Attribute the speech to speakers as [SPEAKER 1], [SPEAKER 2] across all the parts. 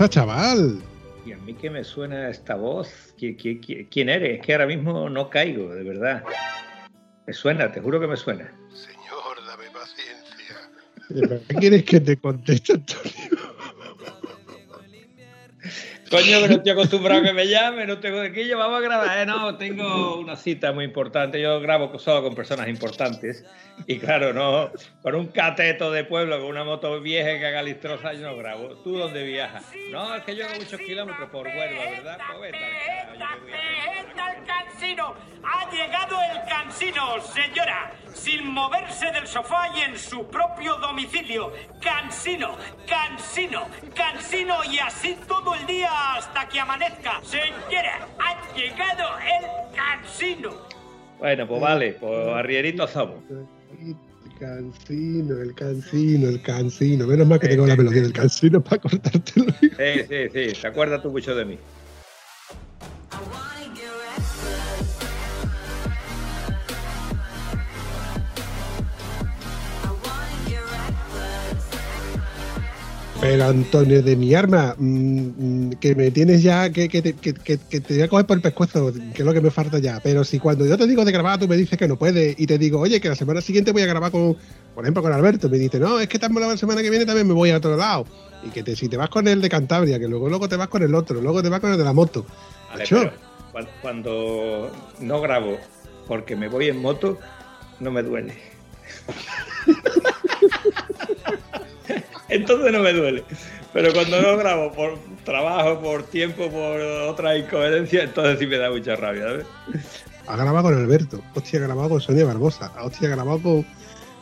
[SPEAKER 1] Pasa, chaval?
[SPEAKER 2] Y a mí que me suena esta voz. ¿Qui- qui- qui- ¿Quién eres? Es que ahora mismo no caigo, de verdad. Me suena, te juro que me suena.
[SPEAKER 3] Señor, dame paciencia.
[SPEAKER 1] ¿Qué quieres que te conteste, Antonio?
[SPEAKER 2] Coño, que no estoy acostumbrado a que me llame, no tengo de qué yo vamos a grabar. Eh, no, tengo una cita muy importante. Yo grabo solo con personas importantes. Y claro, no, con un cateto de pueblo, con una moto vieja que haga listrosa, yo no grabo. ¿Tú dónde viajas? No, es que yo hago muchos kilómetros por Huelva, ¿verdad? Pues
[SPEAKER 4] ¡Eta el cansino! ¡Ha llegado el cansino, señora! Sin moverse del sofá y en su propio domicilio. Cansino, cansino, cansino y así todo el día hasta que amanezca. Señora, ha llegado el cansino.
[SPEAKER 2] Bueno, pues vale, pues arrierito somos.
[SPEAKER 1] El cansino, el cansino, el cansino. Menos mal que tengo la melodía del cansino para cortártelo.
[SPEAKER 2] Sí, sí, sí, te acuerdas tú mucho de mí.
[SPEAKER 1] Pero Antonio, de mi arma, mm, mm, que me tienes ya, que, que, te- que- que- que te voy a coger por el pescuezo, que es lo que me falta ya. Pero si cuando yo te digo de grabar, tú me dices que no puedes, y te digo, oye, que la semana siguiente voy a grabar con, por ejemplo, con Alberto, me dice, no, es que estamos la semana que viene también me voy a otro lado. Y que te, si te vas con el de Cantabria, que luego, luego te vas con el otro, luego te vas con el de la moto.
[SPEAKER 2] Vale, pero cuan- cuando no grabo porque me voy en moto, no me duele. Entonces no me duele. Pero cuando no grabo por trabajo, por tiempo, por otra incoherencia, entonces sí me da mucha rabia. ¿sabes?
[SPEAKER 1] Ha grabado con Alberto, hostia, ha grabado con Sonia Barbosa, hostia, ha grabado con,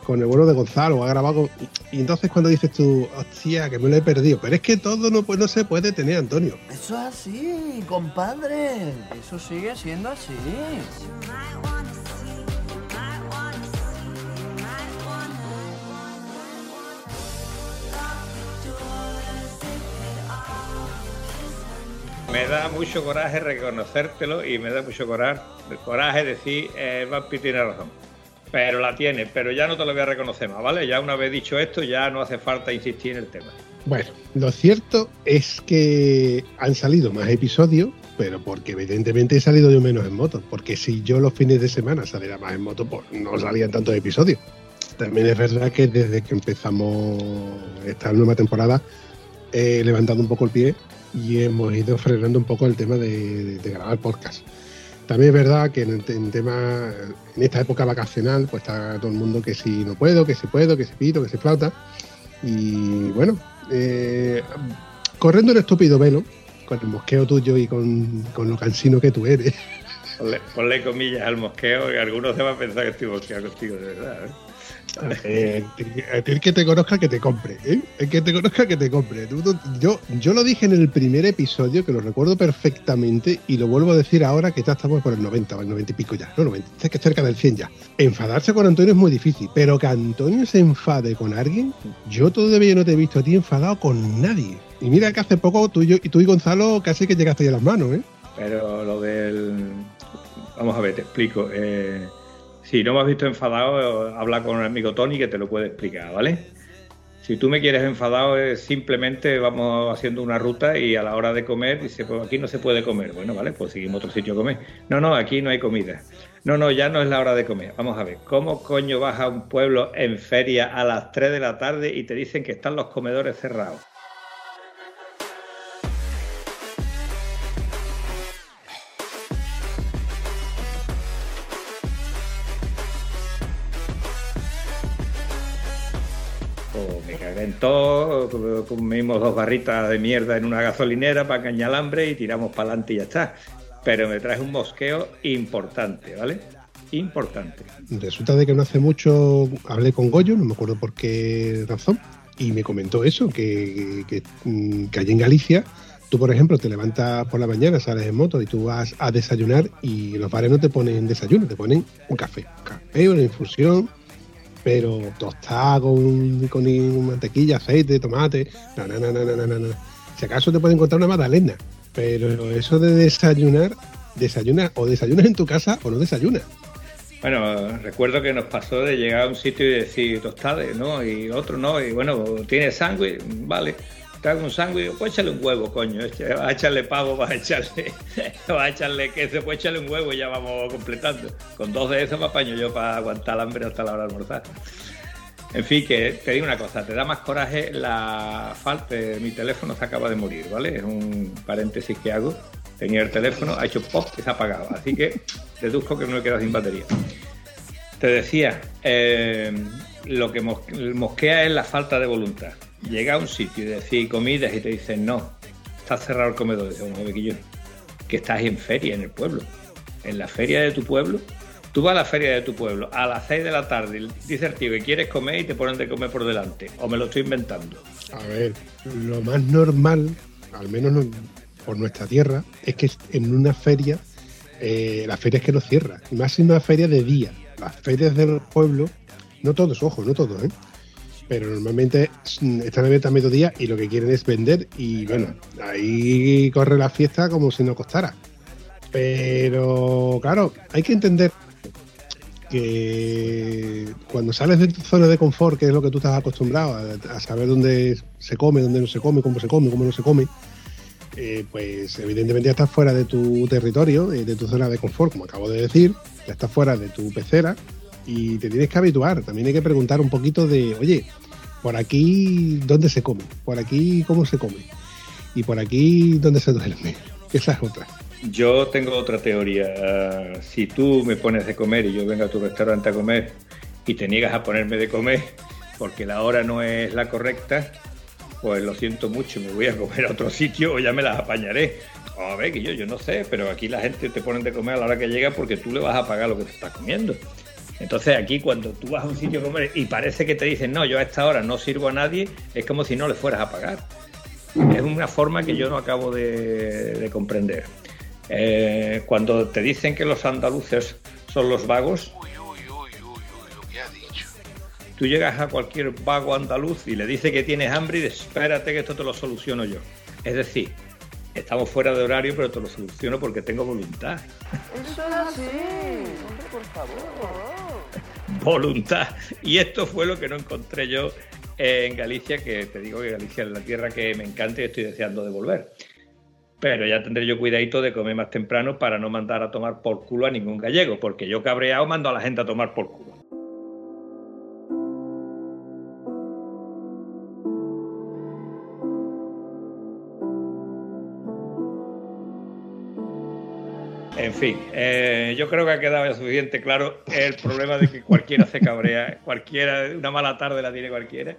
[SPEAKER 1] con el bueno de Gonzalo, ha grabado con... Y entonces cuando dices tú, hostia, que me lo he perdido, pero es que todo no, pues, no se puede tener, Antonio.
[SPEAKER 5] Eso es así, compadre. Eso sigue siendo así.
[SPEAKER 2] Me da mucho coraje reconocértelo y me da mucho coraje, coraje decir, eh, Vampi tiene razón. Pero la tiene, pero ya no te lo voy a reconocer más, ¿vale? Ya una vez dicho esto, ya no hace falta insistir en el tema.
[SPEAKER 1] Bueno, lo cierto es que han salido más episodios, pero porque evidentemente he salido yo menos en moto, porque si yo los fines de semana saliera más en moto, pues no salían tantos episodios. También es verdad que desde que empezamos esta nueva temporada he levantado un poco el pie y hemos ido frenando un poco el tema de, grabar podcast. También es verdad que en el en tema, en esta época vacacional, pues está todo el mundo que si no puedo, que si puedo, que si pito, que si flauta. Y bueno, eh, corriendo un estúpido velo, con el mosqueo tuyo y con, con lo cansino que tú eres,
[SPEAKER 2] Ponle, ponle comillas al mosqueo, que algunos se van a pensar que estoy mosqueado contigo, de verdad. ¿eh?
[SPEAKER 1] Eh, el que te conozca que te compre, ¿eh? el que te conozca que te compre. Yo, yo lo dije en el primer episodio, que lo recuerdo perfectamente, y lo vuelvo a decir ahora que ya estamos por el 90, o el 90 y pico ya, no 90, es que cerca del 100 ya. Enfadarse con Antonio es muy difícil, pero que Antonio se enfade con alguien, yo todavía no te he visto a ti enfadado con nadie. Y mira que hace poco tú y, yo, tú y Gonzalo casi que llegaste a las manos, ¿eh?
[SPEAKER 2] Pero lo del. Vamos a ver, te explico. Eh, si no me has visto enfadado, habla con el amigo Tony que te lo puede explicar, ¿vale? Si tú me quieres enfadado, es simplemente vamos haciendo una ruta y a la hora de comer dice, pues aquí no se puede comer. Bueno, vale, pues seguimos otro sitio a comer. No, no, aquí no hay comida. No, no, ya no es la hora de comer. Vamos a ver, ¿cómo coño vas a un pueblo en feria a las 3 de la tarde y te dicen que están los comedores cerrados? Todo, comimos dos barritas de mierda en una gasolinera para cañalambre y tiramos para adelante y ya está. pero me traes un mosqueo importante, ¿vale? Importante.
[SPEAKER 1] Resulta de que no hace mucho hablé con Goyo, no me acuerdo por qué razón, y me comentó eso, que, que allí en Galicia Tú, por ejemplo, te levantas por la mañana, sales en moto y tú vas a desayunar y los bares no te ponen desayuno, te ponen un café. Un café, una infusión, pero tostado con, con mantequilla, aceite, tomate. No, no, no, no, no, no, Si acaso te pueden encontrar una magdalena, pero eso de desayunar, desayunas o desayunas en tu casa o no desayunas.
[SPEAKER 2] Bueno, recuerdo que nos pasó de llegar a un sitio y decir tostade, ¿no? Y otro no, y bueno, tiene sangre, vale te hago un sándwich, pues échale un huevo, coño. Va a echarle pavo, va a echarle, va a echarle queso, pues échale un huevo y ya vamos completando. Con dos de esos me apaño yo para aguantar el hambre hasta la hora de almorzar. En fin, que te digo una cosa, te da más coraje la falta. Mi teléfono se acaba de morir, ¿vale? Es un paréntesis que hago. Tenía el teléfono, ha hecho pop y se ha apagado. Así que deduzco que no me queda sin batería. Te decía, eh, lo que mosquea es la falta de voluntad llega a un sitio y decir comidas y te dicen no, está cerrado el comedor, dice, bueno, que yo, que estás en feria en el pueblo, en la feria de tu pueblo. Tú vas a la feria de tu pueblo a las 6 de la tarde, dice el tío que quieres comer y te ponen de comer por delante. O me lo estoy inventando.
[SPEAKER 1] A ver, lo más normal, al menos por nuestra tierra, es que en una feria, eh, la feria es que no cierra. Más en una feria de día. Las ferias del pueblo, no todos, ojo, no todos, ¿eh? Pero normalmente están abiertas a mediodía y lo que quieren es vender y bueno, ahí corre la fiesta como si no costara. Pero claro, hay que entender que cuando sales de tu zona de confort, que es lo que tú estás acostumbrado a, saber dónde se come, dónde no se come, cómo se come, cómo no se come, eh, pues evidentemente ya estás fuera de tu territorio, eh, de tu zona de confort, como acabo de decir, ya estás fuera de tu pecera y te tienes que habituar. También hay que preguntar un poquito de, oye, por aquí, ¿dónde se come? Por aquí, ¿cómo se come? Y por aquí, ¿dónde se duerme? Esa es otra.
[SPEAKER 2] Yo tengo otra teoría. Si tú me pones de comer y yo vengo a tu restaurante a comer y te niegas a ponerme de comer porque la hora no es la correcta, pues lo siento mucho, me voy a comer a otro sitio o ya me las apañaré. A ver, que yo, yo no sé, pero aquí la gente te pone de comer a la hora que llega porque tú le vas a pagar lo que te estás comiendo. Entonces aquí cuando tú vas a un sitio a comer y parece que te dicen, no, yo a esta hora no sirvo a nadie, es como si no le fueras a pagar. Es una forma que yo no acabo de, comprender. Eh, cuando te dicen que los andaluces son los vagos, tú llegas a cualquier vago andaluz y le dices que tienes hambre y dices, espérate que esto te lo soluciono yo. Es decir, estamos fuera de horario, pero te lo soluciono porque tengo voluntad.
[SPEAKER 6] Eso es así. Hombre, por favor
[SPEAKER 2] voluntad. Y esto fue lo que no encontré yo en Galicia, que te digo que Galicia es la tierra que me encanta y estoy deseando de volver. Pero ya tendré yo cuidadito de comer más temprano para no mandar a tomar por culo a ningún gallego, porque yo cabreado mando a la gente a tomar por culo. Fin, eh, yo creo que ha quedado ya suficiente claro el problema de que cualquiera se cabrea, cualquiera, una mala tarde la tiene cualquiera,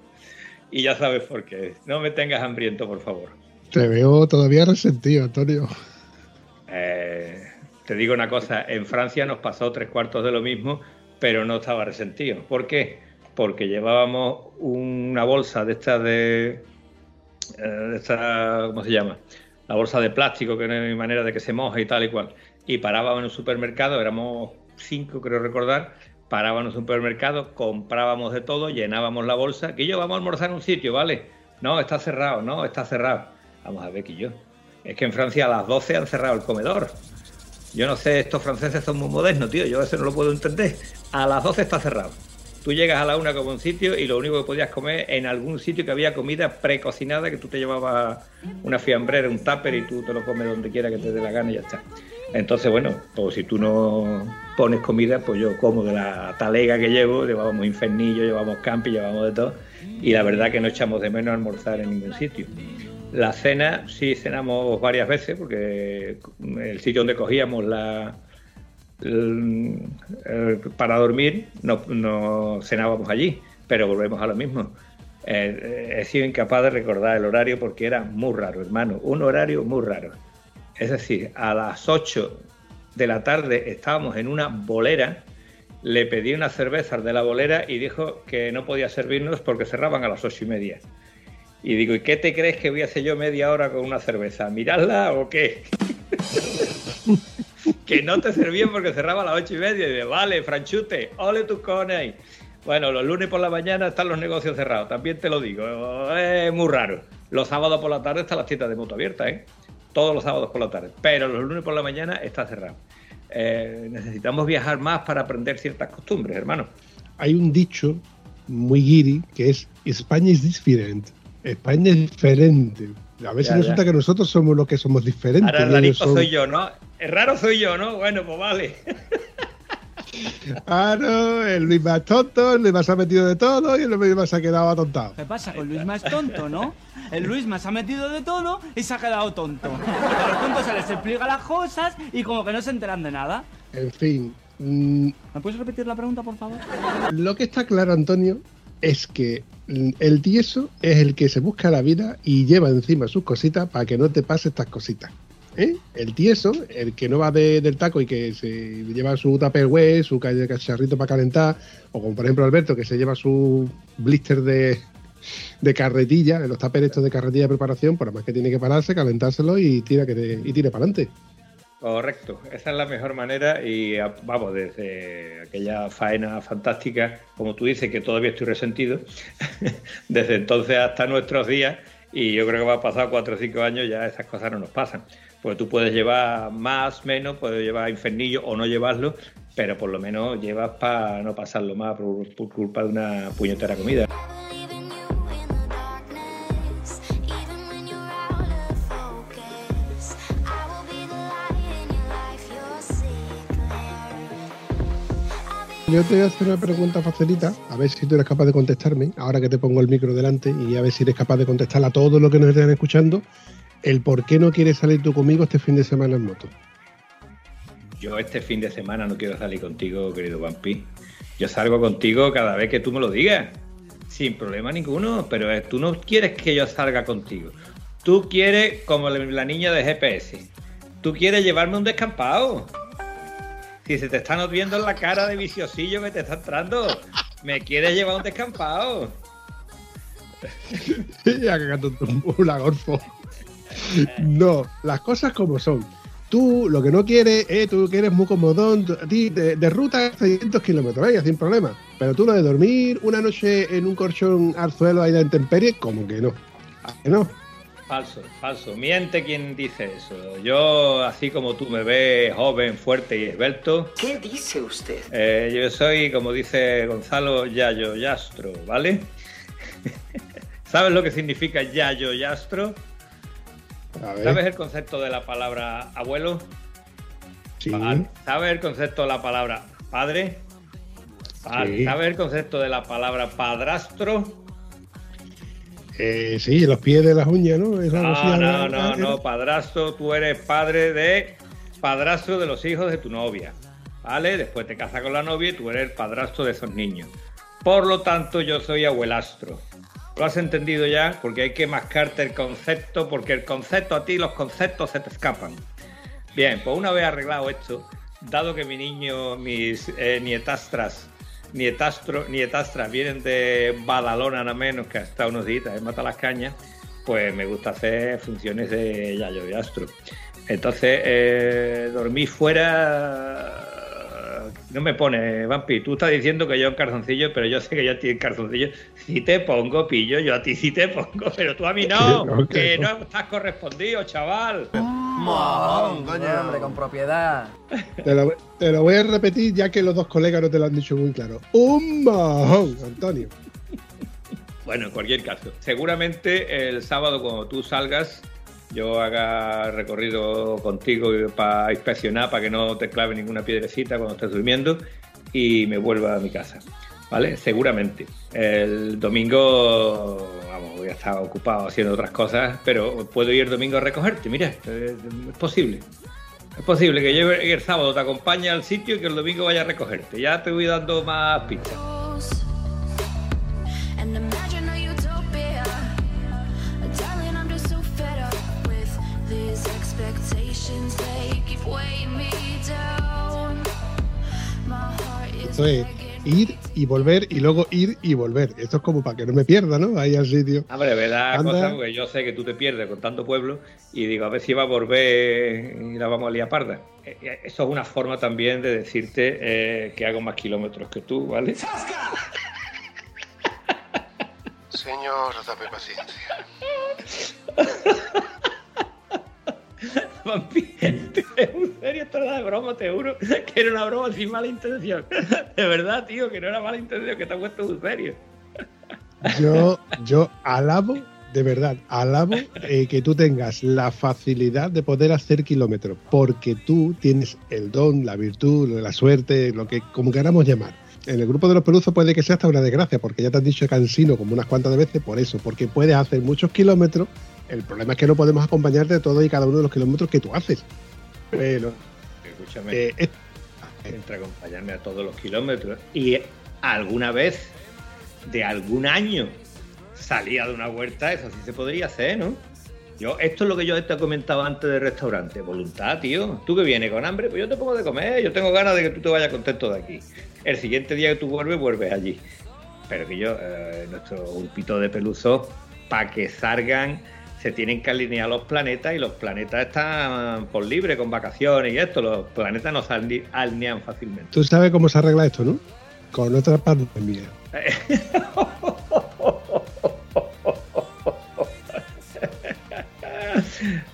[SPEAKER 2] y ya sabes por qué. No me tengas hambriento, por favor.
[SPEAKER 1] Te veo todavía resentido, Antonio.
[SPEAKER 2] Eh, te digo una cosa, en Francia nos pasó tres cuartos de lo mismo, pero no estaba resentido. ¿Por qué? Porque llevábamos una bolsa de estas de, eh, de esta, ¿cómo se llama? La bolsa de plástico, que no hay manera de que se moje y tal y cual y parábamos en un supermercado, éramos cinco creo recordar, parábamos en un supermercado, comprábamos de todo, llenábamos la bolsa, que yo vamos a almorzar en un sitio, ¿vale? No, está cerrado, no, está cerrado. Vamos a ver que yo. Es que en Francia a las 12 han cerrado el comedor. Yo no sé, estos franceses son muy modernos, tío, yo eso no lo puedo entender. A las 12 está cerrado. Tú llegas a la una como un sitio y lo único que podías comer en algún sitio que había comida precocinada, que tú te llevabas una fiambrera, un tupper y tú te lo comes donde quiera que te dé la gana y ya está. Entonces, bueno, pues si tú no pones comida, pues yo como de la talega que llevo, llevamos infernillo, llevamos campi, llevamos de todo, y la verdad que no echamos de menos almorzar en ningún sitio. La cena sí cenamos varias veces, porque el sitio donde cogíamos la, para dormir no, cenábamos allí, pero volvemos a lo mismo. Eh, he sido incapaz de recordar el horario porque era muy raro, hermano, un horario muy raro Es decir, a las 8 de la tarde estábamos en una bolera, le pedí unas cervezas de la bolera y dijo que no podía servirnos porque cerraban a las ocho y media. Y digo, ¿y qué te crees que voy a hacer yo media hora con una cerveza? ¿Mirarla o qué? que no te servían porque cerraba a las ocho y media. Y de, vale, franchute, ole tus cones. Bueno, los lunes por la mañana están los negocios cerrados, también te lo digo, es muy raro. Los sábados por la tarde están las tiendas de moto abiertas, ¿eh? Todos los sábados por la tarde, pero los lunes por la mañana está cerrado. Eh, necesitamos viajar más para aprender ciertas costumbres, hermano.
[SPEAKER 1] Hay un dicho muy guiri que es España es different. España es diferente. A veces
[SPEAKER 2] Ya,
[SPEAKER 1] resulta
[SPEAKER 2] ya.
[SPEAKER 1] que nosotros somos los que somos diferentes.
[SPEAKER 2] Ahora rarito
[SPEAKER 1] son-
[SPEAKER 2] soy yo, ¿no? Raro soy yo, ¿no? Bueno, pues vale.
[SPEAKER 1] Ah, no, el Luis más tonto, el Luis más ha metido de todo y el Luis más ha quedado atontado.
[SPEAKER 7] ¿Qué pasa? Con Luis más tonto, ¿no? El Luis más ha metido de todo y se ha quedado tonto. A los tontos se les explica las cosas y como que no se enteran de nada.
[SPEAKER 1] En fin, mm,
[SPEAKER 7] ¿Me puedes repetir la pregunta, por favor?
[SPEAKER 1] lo que está claro, Antonio, es que el tieso es el que se busca la vida y lleva encima sus cositas para que no te pase estas cositas. ¿Eh? El tieso, el que no va de- del taco y que se lleva su tupperware, su ca- cacharrito para calentar, o como por ejemplo Alberto, que se lleva su blister de, de carretilla, los tuppers estos de carretilla de preparación, por más que tiene que pararse, calentárselo y tira, que y tire para adelante.
[SPEAKER 2] Correcto, esa es la mejor manera y vamos, desde aquella faena fantástica, como tú dices, que todavía estoy resentido, desde entonces hasta nuestros días, y yo creo que va a pasar cuatro o cinco años, ya esas cosas no nos pasan. Porque tú puedes llevar más, menos, puedes llevar infernillo o no llevarlo, pero por lo menos llevas para no pasarlo más por, culpa de una puñetera comida.
[SPEAKER 1] Yo te voy a hacer una pregunta facilita, a ver si tú eres capaz de contestarme, ahora que te pongo el micro delante, y a ver si eres capaz de contestar a todos los que nos estén escuchando, el por qué no quieres salir tú conmigo este fin de semana en moto.
[SPEAKER 2] Yo este fin de semana no quiero salir contigo, querido Vampi. Yo salgo contigo cada vez que tú me lo digas. Sin problema ninguno, pero eh, tú no quieres que yo salga contigo. Tú quieres, como la- niña de GPS, tú quieres llevarme un descampado. Si se te están viendo en la cara de viciosillo que te está entrando, me quieres llevar un descampado.
[SPEAKER 1] ya cagando un lagorfo. No, las cosas como son. Tú lo que no quieres, eh, tú que eres muy comodón, tú- a ti de, de ruta 600 kilómetros, venga, sin problema. Pero tú lo de dormir una noche en un colchón al suelo ahí de intemperie, como que no. ¿A que no?
[SPEAKER 2] Falso, falso. Miente quien dice eso. Yo, así como tú me ves joven, fuerte y esbelto,
[SPEAKER 5] ¿Qué dice usted?
[SPEAKER 2] Eh, yo soy, como dice Gonzalo, Yayo Yastro, ¿vale? ¿Sabes lo que significa Yayo Yastro? ¿Sabes el concepto de la palabra abuelo?
[SPEAKER 1] Sí.
[SPEAKER 2] ¿Sabes el concepto de la palabra padre?
[SPEAKER 1] Sí.
[SPEAKER 2] ¿Sabes el concepto de la palabra padrastro?
[SPEAKER 1] Eh, sí, los pies de las uñas, ¿no? Es
[SPEAKER 2] No, no, no, no, padrastro, tú eres padre de padrastro de los hijos de tu novia, ¿vale? Después te casas con la novia y tú eres el padrastro de esos niños. Por lo tanto, yo soy abuelastro. ¿Lo has entendido ya? Porque hay que mascarte el concepto, porque el concepto a ti, los conceptos se te escapan. Bien, pues una vez arreglado esto, dado que mi niño, mis eh, nietastras, nietastro, nietastras vienen de Badalona nada menos que hasta unos días en Mata las Cañas, pues me gusta hacer funciones de Yayo y Astro. Entonces, eh, dormir fuera no me pone, Vampi, tú estás diciendo que yo en calzoncillo, pero yo sé que yo a ti en calzoncillo si te pongo, pillo, yo a ti sí te pongo, pero tú a mí no,
[SPEAKER 1] Que no, que
[SPEAKER 2] que
[SPEAKER 1] no.
[SPEAKER 2] no estás correspondido, chaval.
[SPEAKER 6] Mojón, hombre, con propiedad.
[SPEAKER 1] Te lo, te lo voy a repetir ya que los dos colegas no te lo han dicho muy claro. Un mojón, Antonio.
[SPEAKER 2] Bueno, en cualquier caso, seguramente el sábado cuando tú salgas, yo haga recorrido contigo para inspeccionar, para que no te clave ninguna piedrecita cuando estés durmiendo y me vuelva a mi casa. ¿Vale? Seguramente. El domingo, vamos, voy a estar ocupado haciendo otras cosas, pero puedo ir el domingo a recogerte, mira, es, es posible. Es posible que yo el sábado te acompañe al sitio y que el domingo vaya a recogerte. Ya te voy dando más pistas.
[SPEAKER 1] Esto es ir y volver y luego ir y volver. Esto es como para que no me pierda, ¿no? Ahí al sitio.
[SPEAKER 2] Hombre, verdad, cosa, porque yo sé que tú te pierdes con tanto pueblo y digo, a ver si va a volver y la vamos a liar parda. Eh, eh, Eso es una forma también de decirte eh, que hago más kilómetros que tú, ¿vale?
[SPEAKER 3] Señor, dame paciencia.
[SPEAKER 2] Vampi, en serio, esto de broma, te juro que era una broma sin mala intención. De verdad, tío, que no era mala intención, que te has puesto muy serio.
[SPEAKER 1] Yo, yo alabo, de verdad, alabo eh, que tú tengas la facilidad de poder hacer kilómetros, porque tú tienes el don, la virtud, la suerte, lo que como queramos llamar. En el grupo de los peluzos puede que sea hasta una desgracia, porque ya te han dicho cansino como unas cuantas de veces por eso, porque puedes hacer muchos kilómetros. El problema es que no podemos acompañarte de todos y cada uno de los kilómetros que tú haces. Pero
[SPEAKER 2] Escúchame,
[SPEAKER 1] eh, es-
[SPEAKER 2] entre acompañarme a todos los kilómetros y alguna vez de algún año salía de una huerta, eso sí se podría hacer, ¿no? Yo, esto es lo que yo te he comentado antes del restaurante, voluntad, tío. Tú que vienes con hambre, pues yo te pongo de comer, yo tengo ganas de que tú te vayas contento de aquí. El siguiente día que tú vuelves, vuelves allí. Pero que yo, eh, nuestro grupito de peluzos, para que salgan, se tienen que alinear los planetas y los planetas están por libre, con vacaciones y esto. Los planetas no se aline- alinean fácilmente.
[SPEAKER 1] tú sabes cómo se arregla esto, ¿no? Con otra pandemia.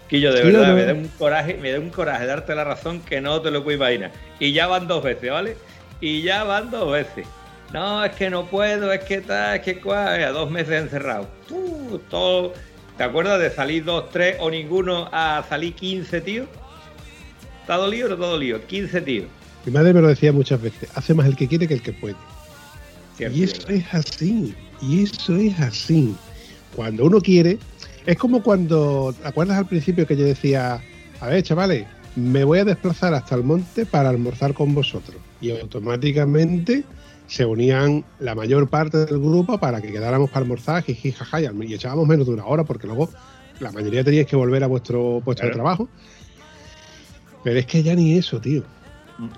[SPEAKER 2] Quillo, de
[SPEAKER 1] Sí,
[SPEAKER 2] verdad,
[SPEAKER 1] no, no.
[SPEAKER 2] me da un coraje, me da un coraje darte la razón que no te lo puedo imaginar. Y ya van dos veces, ¿vale? Y ya van dos veces. No, es que no puedo, es que tal, es que cual, a dos meses encerrado. Todo. ¿Te acuerdas de salir dos, tres o ninguno a salir 15, tío? ¿Está dolido o no está dolido? 15, tío.
[SPEAKER 1] Mi madre me lo decía muchas veces, hace más el que quiere que el que puede.
[SPEAKER 2] Cierto,
[SPEAKER 1] y eso
[SPEAKER 2] verdad.
[SPEAKER 1] es así, y eso es así. Cuando uno quiere, es como cuando, ¿te acuerdas al principio que yo decía, a ver, chavales, me voy a desplazar hasta el monte para almorzar con vosotros? Y automáticamente se unían la mayor parte del grupo para que quedáramos para almorzar, jiji, jaja, y echábamos menos de una hora porque luego la mayoría teníais que volver a vuestro puesto de trabajo. Pero es que ya ni eso, tío.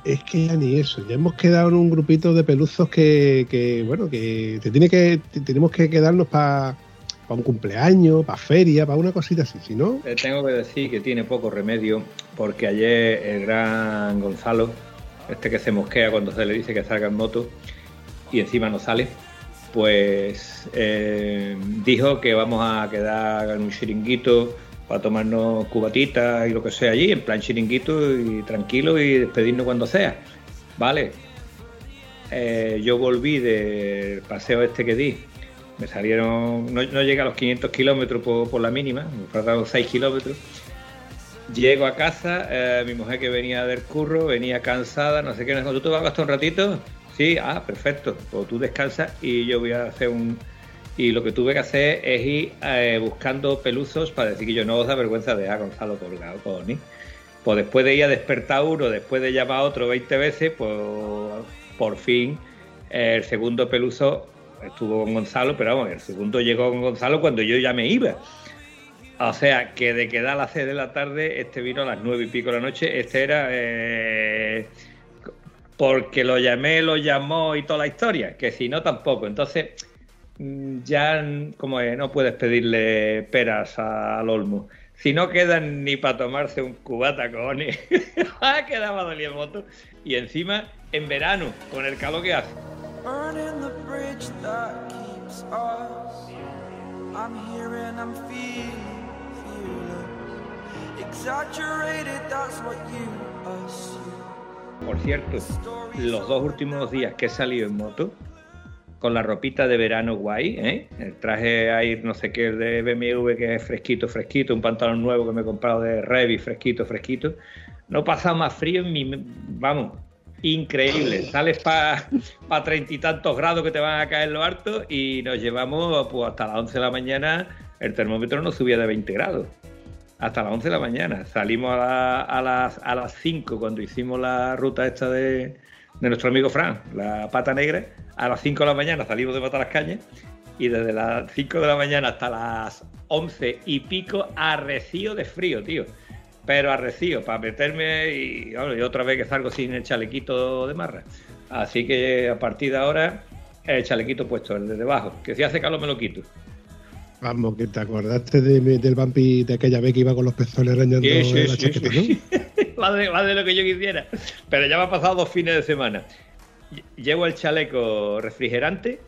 [SPEAKER 1] Es que ya ni eso. Ya hemos quedado en un grupito de peluzos que, que, bueno, que te tiene que, te- tenemos que quedarnos para un cumpleaños, para feria, para una cosita así. Si no,
[SPEAKER 2] Te tengo que decir que tiene poco remedio porque ayer el gran Gonzalo, este que se mosquea cuando se le dice que salga en moto y encima no sale, pues eh, dijo que vamos a quedar en un chiringuito para tomarnos cubatitas y lo que sea allí, en plan chiringuito y tranquilo y despedirnos cuando sea. Vale. Eh, yo volví del paseo este que di. Me salieron, no, no llegué a los 500 kilómetros por, la mínima, me faltaron 6 kilómetros. Llego a casa, eh, mi mujer que venía del curro, venía cansada, no sé qué, ¿tú te vas a gastar un ratito? Sí, ah, perfecto, pues tú descansas y yo voy a hacer un... Y lo que tuve que hacer es ir eh, buscando peluzos para decir que yo no os da vergüenza de a Gonzalo colgado, Connie. Pues después de ir a despertar uno, después de llamar a otro 20 veces, pues por fin el segundo peluso estuvo con Gonzalo, pero vamos, el segundo llegó con Gonzalo cuando yo ya me iba. O sea, que de quedar a las 6 de la tarde, este vino a las 9 y pico de la noche, este era eh, porque lo llamé, lo llamó y toda la historia, que si no tampoco. Entonces, mm, ya mm, como es, no puedes pedirle peras al olmo. Si no quedan ni para tomarse un cubata, cojones. Ah, Quedaba doliendo moto. Y encima, en verano, con el calor que hace.
[SPEAKER 8] Exaggerated. That's what you assume.
[SPEAKER 2] Por cierto, los dos últimos días que he salido en moto, con la ropita de verano guay, ¿eh? el traje ahí no sé qué de BMW que es fresquito, fresquito, un pantalón nuevo que me he comprado de Revi, fresquito, fresquito, no pasa más frío en mi... Vamos, increíble. Sales para pa treinta y tantos grados que te van a caer lo harto y nos llevamos pues, hasta las 11 de la mañana, el termómetro no subía de 20 grados hasta las 11 de la mañana. Salimos a, la- a las, a las 5 cuando hicimos la ruta esta de, de nuestro amigo Fran, la pata negra. A las 5 de la mañana salimos de Cañas y desde las 5 de la mañana hasta las 11 y pico arrecío de frío, tío. Pero arrecío, para meterme y, bueno, y otra vez que salgo sin el chalequito de marra. Así que a partir de ahora, el chalequito puesto, el de debajo. Que si hace calor me lo quito.
[SPEAKER 1] Vamos, que te acordaste de, del vampi de aquella vez que iba con los pezones arañando
[SPEAKER 2] Sí, sí,
[SPEAKER 1] la
[SPEAKER 2] sí,
[SPEAKER 1] chaqueta,
[SPEAKER 2] sí. más, de, más de lo que yo quisiera. Pero ya me ha pasado dos fines de semana. Lle- Llevo el chaleco refrigerante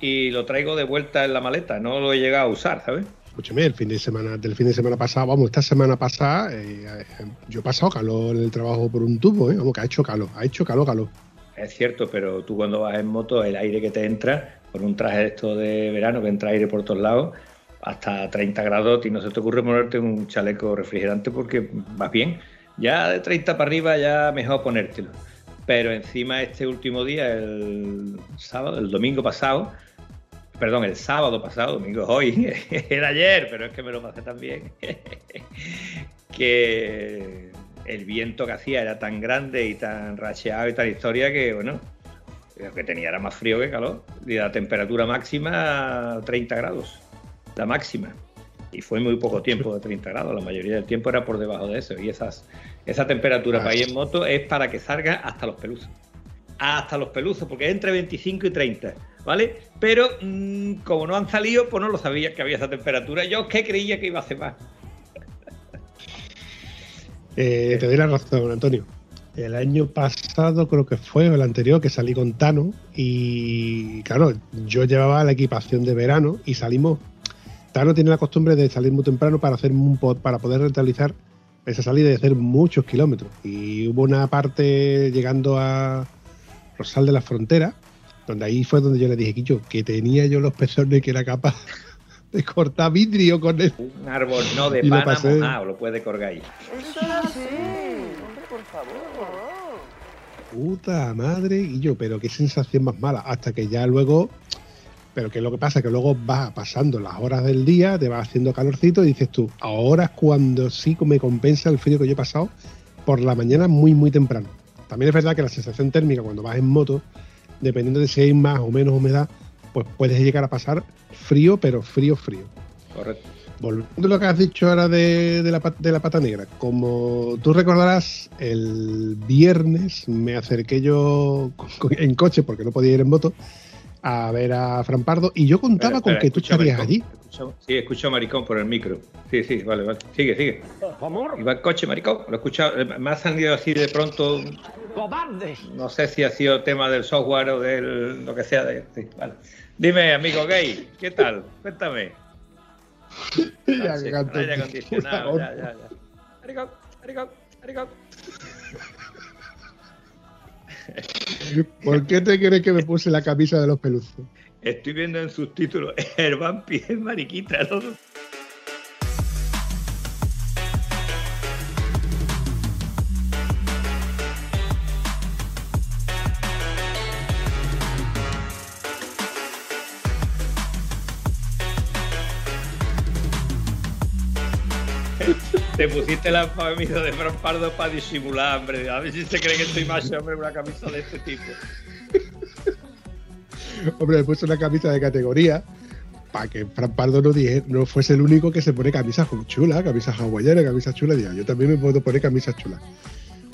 [SPEAKER 2] y lo traigo de vuelta en la maleta. No lo he llegado a usar, ¿sabes?
[SPEAKER 1] ¿no? Escúchame, el fin de semana, del fin de semana pasado, vamos, esta semana pasada, eh, eh, yo he pasado calor en el trabajo por un tubo, ¿eh? Vamos, que ha hecho calor, ha hecho calor, calor.
[SPEAKER 2] Es cierto, pero tú cuando vas en moto, el aire que te entra, con un traje de esto de verano que entra aire por todos lados, hasta 30 grados, y no se te ocurre ponerte un chaleco refrigerante porque vas bien. Ya de 30 para arriba, ya mejor ponértelo. Pero encima este último día, el sábado, el domingo pasado, perdón, el sábado pasado, domingo es hoy, era ayer, pero es que me lo pasé también, que el viento que hacía era tan grande y tan racheado y tal historia que, bueno, lo que tenía era más frío que calor. Y la temperatura máxima 30 grados, la máxima. Y fue muy poco tiempo de 30 grados, la mayoría del tiempo era por debajo de eso. Y esas, esa temperatura para ir en moto es para que salga hasta los peluzos. Hasta los peluzos, porque es entre 25 y 30, ¿vale? Pero mm, como no han salido, pues no lo sabía que había esa temperatura. Yo que creía que iba a hacer más.
[SPEAKER 1] Eh, te doy la razón, Antonio. El año pasado creo que fue, o el anterior, que salí con Tano y claro, yo llevaba la equipación de verano y salimos. Tano tiene la costumbre de salir muy temprano para hacer un po- para poder rentabilizar esa salida y hacer muchos kilómetros. Y hubo una parte llegando a Rosal de la Frontera, donde ahí fue donde yo le dije, Quicho, que tenía yo los pezones que era capaz de cortar vidrio con él.
[SPEAKER 2] Un árbol no de
[SPEAKER 1] lo
[SPEAKER 2] pana
[SPEAKER 1] pasé.
[SPEAKER 2] mojado, lo puede colgar ahí.
[SPEAKER 6] Eso es así. Por favor.
[SPEAKER 1] Puta madre, y yo, pero qué sensación más mala. Hasta que ya luego, pero que lo que pasa que luego va pasando las horas del día, te va haciendo calorcito y dices tú, ahora es cuando sí me compensa el frío que yo he pasado por la mañana muy, muy temprano. También es verdad que la sensación térmica cuando vas en moto, dependiendo de si hay más o menos humedad, pues puedes llegar a pasar frío, pero frío, frío.
[SPEAKER 2] Correcto.
[SPEAKER 1] Volviendo a lo que has dicho ahora de, de la, de la pata negra, como tú recordarás, el viernes me acerqué yo en coche, porque no podía ir en moto, a ver a Fran Pardo y yo contaba
[SPEAKER 2] Espera,
[SPEAKER 1] con que tú estarías
[SPEAKER 2] maricón.
[SPEAKER 1] allí.
[SPEAKER 2] Sí, escucho maricón por el micro. Sí, sí, vale, vale. Sigue, sigue. Iba en coche, maricón. Lo he escuchado. eh, Me ha salido así de pronto.
[SPEAKER 6] ¡Cobarde!
[SPEAKER 2] No sé si ha sido tema del software o del lo que sea. De, sí, vale. Dime, amigo gay, ¿qué tal? Cuéntame.
[SPEAKER 1] Ya,
[SPEAKER 2] Ah, sí,
[SPEAKER 1] gato,
[SPEAKER 2] aire acondicionado, ya, ya, ya. Maricón.
[SPEAKER 1] ¿Por qué te crees que me puse la camisa de los peluzos?
[SPEAKER 2] Estoy viendo en sus títulos el vampi es mariquita. ¿no? Te pusiste la camisa de Fran Pardo para disimular, hombre. A ver si se cree que estoy más hombre una camisa de este tipo.
[SPEAKER 1] Hombre, me puse una camisa de categoría para que Fran Pardo no, dije- no fuese el único que se pone camisas chulas, camisas hawaianas, camisas chulas. Diga, yo también me puedo poner camisas chulas.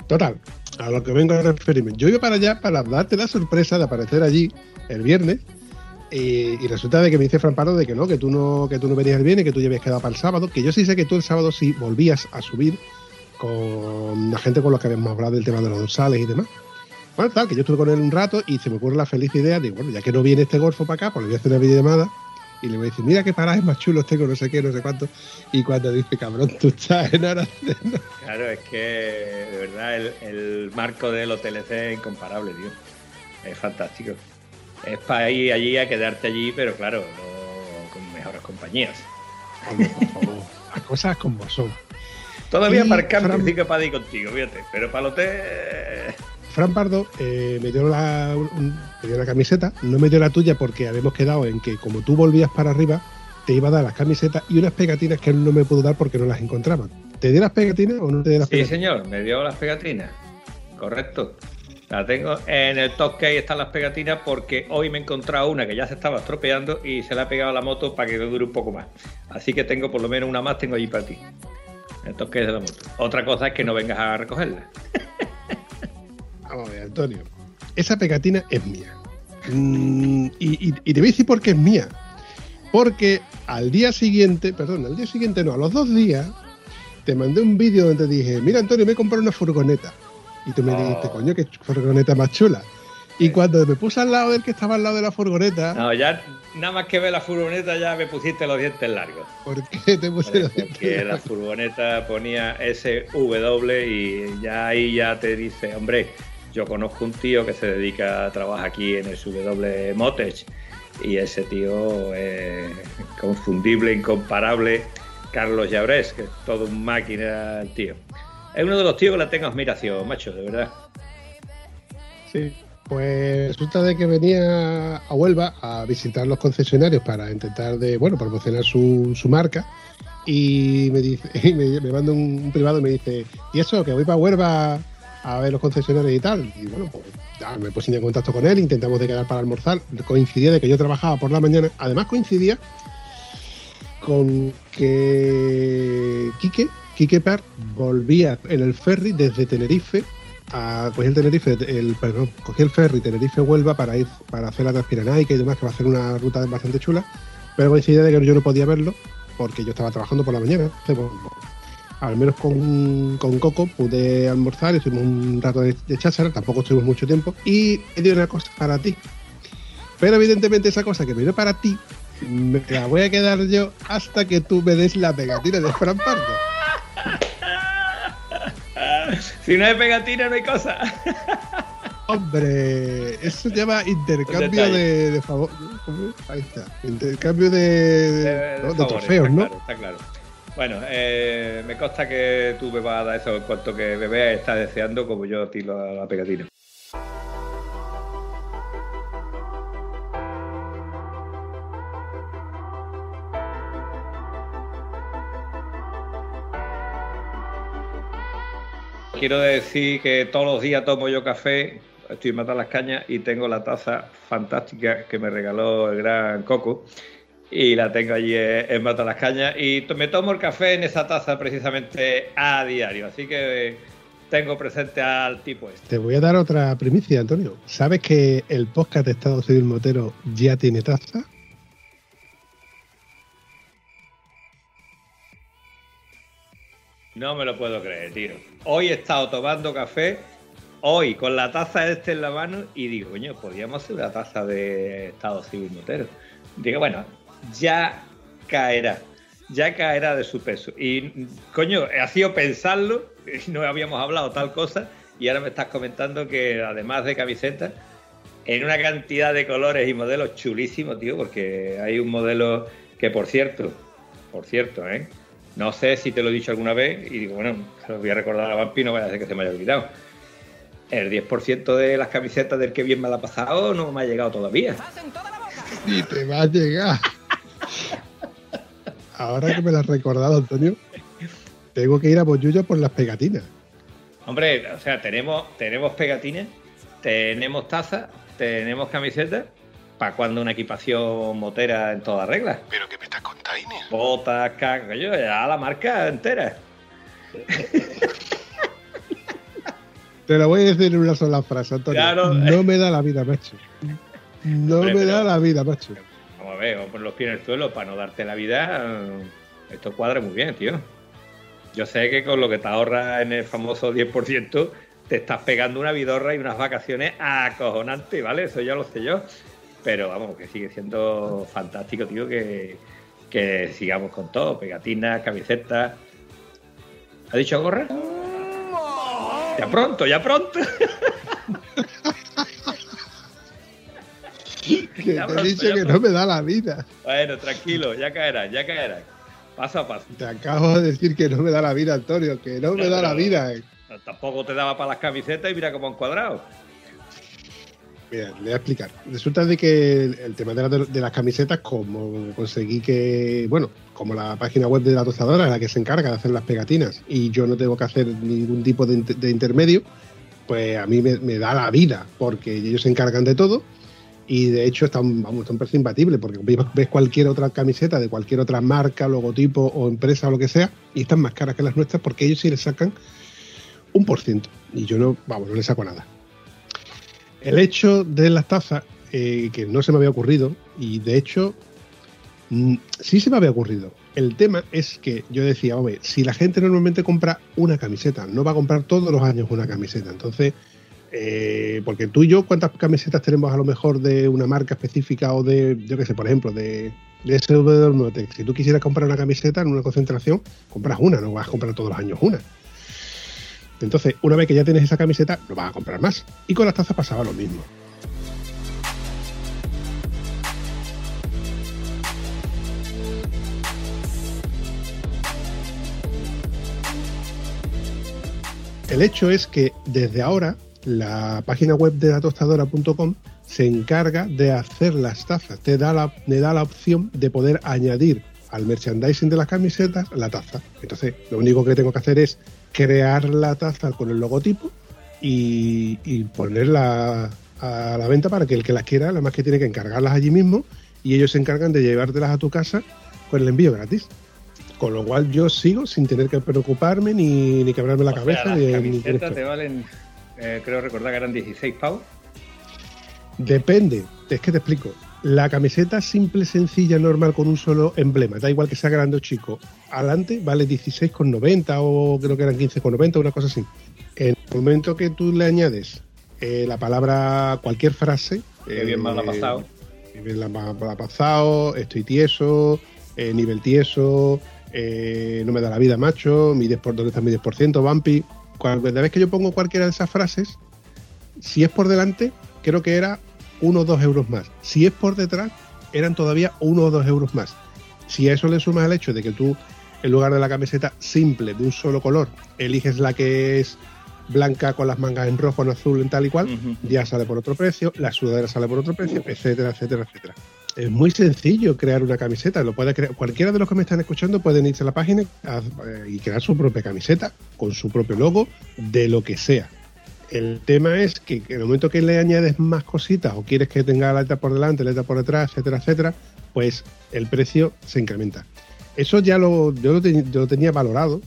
[SPEAKER 1] Total, a lo que vengo a referirme. Yo iba para allá para darte la sorpresa de aparecer allí el viernes. Y, resulta de que me dice Fran Pardo de que no, que tú no, que tú no venías el viernes, que tú ya habías quedado para el sábado, que yo sí sé que tú el sábado sí volvías a subir con la gente con la que habíamos hablado del tema de los dorsales y demás. Bueno, tal, que yo estuve con él un rato y se me ocurre la feliz idea de, bueno, ya que no viene este golfo para acá, pues le voy a hacer una videollamada y le voy a decir, mira qué parajes más chulos tengo, no sé qué, no sé cuánto. Y cuando dice, cabrón, tú estás en no".
[SPEAKER 2] Claro, es que de verdad el, marco del OTLC es incomparable, tío. Es fantástico. Es para ir allí a quedarte allí, pero claro, no con mejores compañías.
[SPEAKER 1] Las cosas como son.
[SPEAKER 2] Todavía
[SPEAKER 1] Y
[SPEAKER 2] marcando
[SPEAKER 1] Fran-
[SPEAKER 2] sí que para ir contigo, fíjate. Pero para el hotel.
[SPEAKER 1] Fran Pardo eh, me, dio la, un- me dio la camiseta, no me dio la tuya porque habíamos quedado en que como tú volvías para arriba, te iba a dar las camisetas y unas pegatinas que él no me pudo dar porque no las encontraba. ¿Te dio las pegatinas o no te dio las
[SPEAKER 2] Sí,
[SPEAKER 1] pegatinas?
[SPEAKER 2] señor, me dio las pegatinas. Correcto. La tengo en el top que están las pegatinas porque hoy me he encontrado una que ya se estaba estropeando y se la he pegado a la moto para que dure un poco más. Así que tengo por lo menos una más, tengo allí para ti. El top case de la moto. Otra cosa es que no vengas a recogerla.
[SPEAKER 1] Vamos a ver, Antonio. esa pegatina es mía. Mm, y- y te voy a decir por qué es mía. Porque al día siguiente, perdón, al día siguiente no, a los dos días, te mandé un vídeo donde te dije, mira Antonio, me he comprado una furgoneta. Y tú me
[SPEAKER 2] Oh.
[SPEAKER 1] dijiste, coño, qué furgoneta más chula. Y cuando me puse al lado del que estaba al lado de la furgoneta,
[SPEAKER 2] No, ya nada más que ver la furgoneta ya me pusiste los dientes largos.
[SPEAKER 1] ¿por qué te puse los
[SPEAKER 2] Porque la furgoneta ponía SW y ya ahí ya te dice, hombre, yo conozco un tío que se dedica a trabajar aquí en el W Motech y ese tío es confundible, incomparable, Carlos Llabrés, que es todo un máquina el tío. Es uno de los tíos que le tengo admiración, macho, de verdad.
[SPEAKER 1] Sí, pues resulta de que venía a Huelva a visitar los concesionarios para intentar de, bueno, promocionar su, su marca y me dice, y me, me manda un, privado y me dice, ¿y eso? Que voy para Huelva a ver los concesionarios y tal. Y bueno, pues me puse en contacto con él, intentamos de quedar para almorzar. Coincidía de que yo trabajaba por la mañana, además coincidía con que Quique, Quique Per volvía en el ferry desde Tenerife a cogí el Tenerife, el, perdón, cogí el ferry Tenerife-Huelva para ir para hacer la Transpiranaica y demás, que va a ser una ruta bastante chula, pero coincidía de que yo no podía verlo porque yo estaba trabajando por la mañana. Al menos con, con Coco pude almorzar, hicimos un rato de, de cháchara, tampoco estuvimos mucho tiempo, y he dio una cosa para ti. Pero evidentemente esa cosa que me dio para ti, me la voy a quedar yo hasta que tú me des la pegatina de Fran Pardo.
[SPEAKER 2] Si no hay pegatina no hay cosa.
[SPEAKER 1] Hombre, eso se llama intercambio de, de favor. Ahí está. Intercambio de, de-
[SPEAKER 2] De- de
[SPEAKER 1] ¿no? de
[SPEAKER 2] favores,
[SPEAKER 1] trofeos, ¿no?
[SPEAKER 2] claro, está claro. Bueno, eh, me consta que tú me vas a dar eso en cuanto que Bebé está deseando, como yo a ti la, la pegatina. Quiero decir que todos los días tomo yo café, estoy matando las cañas y tengo la taza fantástica que me regaló el gran Coco y la tengo allí en en Mata las Cañas y me tomo el café en esa taza precisamente a diario, así que eh, tengo presente al tipo este.
[SPEAKER 1] Te voy a dar otra primicia, Antonio. ¿Sabes que el podcast de Estado Civil Motero ya tiene taza?
[SPEAKER 2] No me lo puedo creer, tío. Hoy he estado tomando café, hoy con la taza este en la mano y digo, coño, podríamos hacer una taza de Estado Civil Motero. Digo, bueno, ya caerá, ya caerá de su peso. Y, coño, ha sido pensarlo, no habíamos hablado tal cosa, y ahora me estás comentando que además de camisetas, en una cantidad de colores y modelos chulísimos, tío, porque hay un modelo que, por cierto, por cierto, ¿eh? No sé si te lo he dicho alguna vez y digo, bueno, se lo voy a recordar a Vampi, no vaya a ser que se me haya olvidado. El 10% de las camisetas del que bien me la ha pasado no me ha llegado todavía.
[SPEAKER 1] Y te va a llegar. Ahora que me lo has recordado, Antonio, tengo que ir a Boyuyo por las pegatinas.
[SPEAKER 2] Hombre, o sea, tenemos, tenemos pegatines, tenemos tazas, tenemos camisetas. ¿Para cuando una equipación motera en toda regla?
[SPEAKER 3] ¿Pero qué me estás contando?
[SPEAKER 2] Botas, caca, yo, ya la marca entera.
[SPEAKER 1] Te lo voy a decir en una sola frase, Antonio.
[SPEAKER 2] Claro.
[SPEAKER 1] No me da la vida, macho. No
[SPEAKER 2] Hombre,
[SPEAKER 1] me da la vida, macho.
[SPEAKER 2] Vamos a ver, vamos a poner los pies en el suelo para no darte la vida. Esto cuadra muy bien, tío. Yo sé que con lo que te ahorras en el famoso 10%, te estás pegando una vidorra y unas vacaciones acojonantes, ¿vale? Eso ya lo sé yo. Pero vamos, que sigue siendo fantástico, tío, que, que sigamos con todo. Pegatinas, camisetas. ¿Ha dicho gorra? Ya pronto, ya pronto.
[SPEAKER 1] Que te he
[SPEAKER 2] pronto,
[SPEAKER 1] dicho
[SPEAKER 2] ya
[SPEAKER 1] que
[SPEAKER 2] pronto.
[SPEAKER 1] no me da la vida.
[SPEAKER 2] Bueno, tranquilo, ya caerá, ya caerá. Paso a paso.
[SPEAKER 1] Te acabo de decir que no me da la vida, Antonio, que no me
[SPEAKER 2] Ya,
[SPEAKER 1] da la vida.
[SPEAKER 2] No, Tampoco te daba para las camisetas y mira cómo han cuadrado.
[SPEAKER 1] Mira, le voy a explicar. Resulta de que el, tema de, la- de las camisetas, como conseguí que, bueno, como la página web de la tostadora es la que se encarga de hacer las pegatinas y yo no tengo que hacer ningún tipo de, inter- de intermedio, pues a mí me, da la vida, porque ellos se encargan de todo y de hecho están, vamos, está un precio imbatible, porque ves, cualquier otra camiseta de cualquier otra marca, logotipo o empresa o lo que sea, y están más caras que las nuestras porque ellos sí les sacan un por ciento y yo no, vamos, no le saco nada. El hecho de las tazas, eh, que no se me había ocurrido, y de hecho, mm, sí se me había ocurrido. El tema es que yo decía, hombre, si la gente normalmente compra una camiseta, no va a comprar todos los años una camiseta. Entonces, eh, porque tú y yo, ¿cuántas camisetas tenemos a lo mejor de una marca específica o de, yo qué sé, por ejemplo, de, de SW? Si tú quisieras comprar una camiseta en una concentración, compras una, no vas a comprar todos los años una. Entonces, una vez que ya tienes esa camiseta, no vas a comprar más. Y con las tazas pasaba lo mismo. El hecho es que desde ahora la página web de latostadora.com se encarga de hacer las tazas. Te da la, me da la opción de poder añadir al merchandising de las camisetas la taza. Entonces, lo único que tengo que hacer es crear la taza con el logotipo y, y ponerla a la venta para que el que las quiera, además que tiene que encargarlas allí mismo y ellos se encargan de llevártelas a tu casa con el envío gratis. Con lo cual yo sigo sin tener que preocuparme ni, ni quebrarme la
[SPEAKER 2] O sea,
[SPEAKER 1] cabeza.
[SPEAKER 2] las
[SPEAKER 1] ni
[SPEAKER 2] camisetas te valen, eh, creo recordar que eran 16 pavos.
[SPEAKER 1] Depende, es que te explico. La camiseta simple, sencilla, normal, con un solo emblema, da igual que sea grande o chico, adelante vale 16,90 o creo que eran 15,90, una cosa así. En el momento que tú le añades eh, la palabra, cualquier frase.
[SPEAKER 2] Qué bien me la ha pasado.
[SPEAKER 1] Qué bien la, pasado, estoy tieso, eh, nivel tieso, eh, no me da la vida, macho, mi 10 por, ¿dónde está mi 10%, Bumpy? Cada vez que yo pongo cualquiera de esas frases, si es por delante, creo que era uno o dos euros más. Si es por detrás, eran todavía uno o dos euros más. Si a eso le sumas el hecho de que tú, en lugar de la camiseta simple de un solo color, eliges la que es blanca con las mangas en rojo, en azul, en tal y cual, ya sale por otro precio, la sudadera sale por otro precio, etcétera, etcétera, etcétera. Es muy sencillo crear una camiseta, lo puede crear, cualquiera de los que me están escuchando pueden irse a la página eh, y crear su propia camiseta con su propio logo, de lo que sea. El tema es que en el momento que le añades más cositas o quieres que tenga la letra por delante, la letra por detrás, etcétera, etcétera, pues el precio se incrementa. Eso ya lo, yo lo, tenía valorado,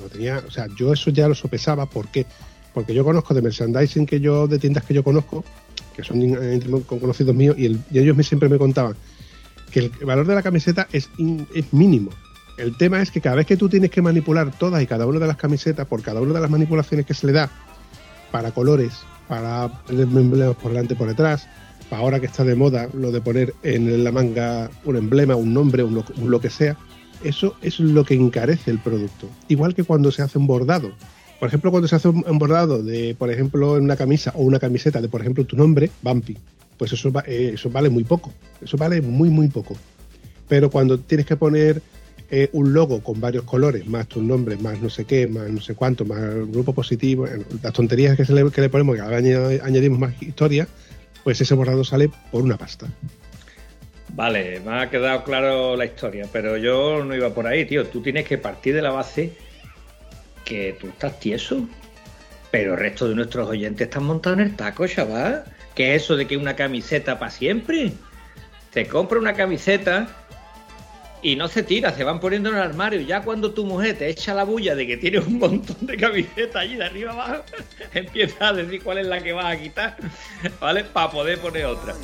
[SPEAKER 1] lo tenía, o sea, yo eso ya lo sopesaba, ¿por qué? Porque yo conozco de merchandising que yo, de tiendas que yo conozco, que son con conocidos míos, y, el- y ellos me, siempre me contaban que el valor de la camiseta es, es mínimo. El tema es que cada vez que tú tienes que manipular todas y cada una de las camisetas, por cada una de las manipulaciones que se le da, para colores, para emblemas por delante por detrás, para ahora que está de moda lo de poner en la manga un emblema, un nombre, un lo, que sea, eso es lo que encarece el producto. Igual que cuando se hace un bordado. Por ejemplo, cuando se hace un bordado de, por ejemplo, en una camisa o una camiseta de, por ejemplo, tu nombre, Bumpy, pues eso, eh, eso vale muy poco. Eso vale muy, muy poco. Pero cuando tienes que poner eh, un logo con varios colores, más tu nombre, más no sé qué, más no sé cuánto, más grupo positivo, eh, las tonterías que, se le, que le ponemos, que ahora añad- añadimos más historia, pues ese bordado sale por una pasta.
[SPEAKER 2] Vale, me ha quedado claro la historia, pero yo no iba por ahí, tío. Tú tienes que partir de la base que tú estás tieso, pero el resto de nuestros oyentes están montados en el taco, chaval. ¿Qué es eso de que una camiseta para siempre? Te compra una camiseta y no se tira, se van poniendo en el armario. Ya cuando tu mujer te echa la bulla de que tienes un montón de camisetas allí de arriba abajo, empieza a decir cuál es la que vas a quitar, ¿vale? Para poder poner otra.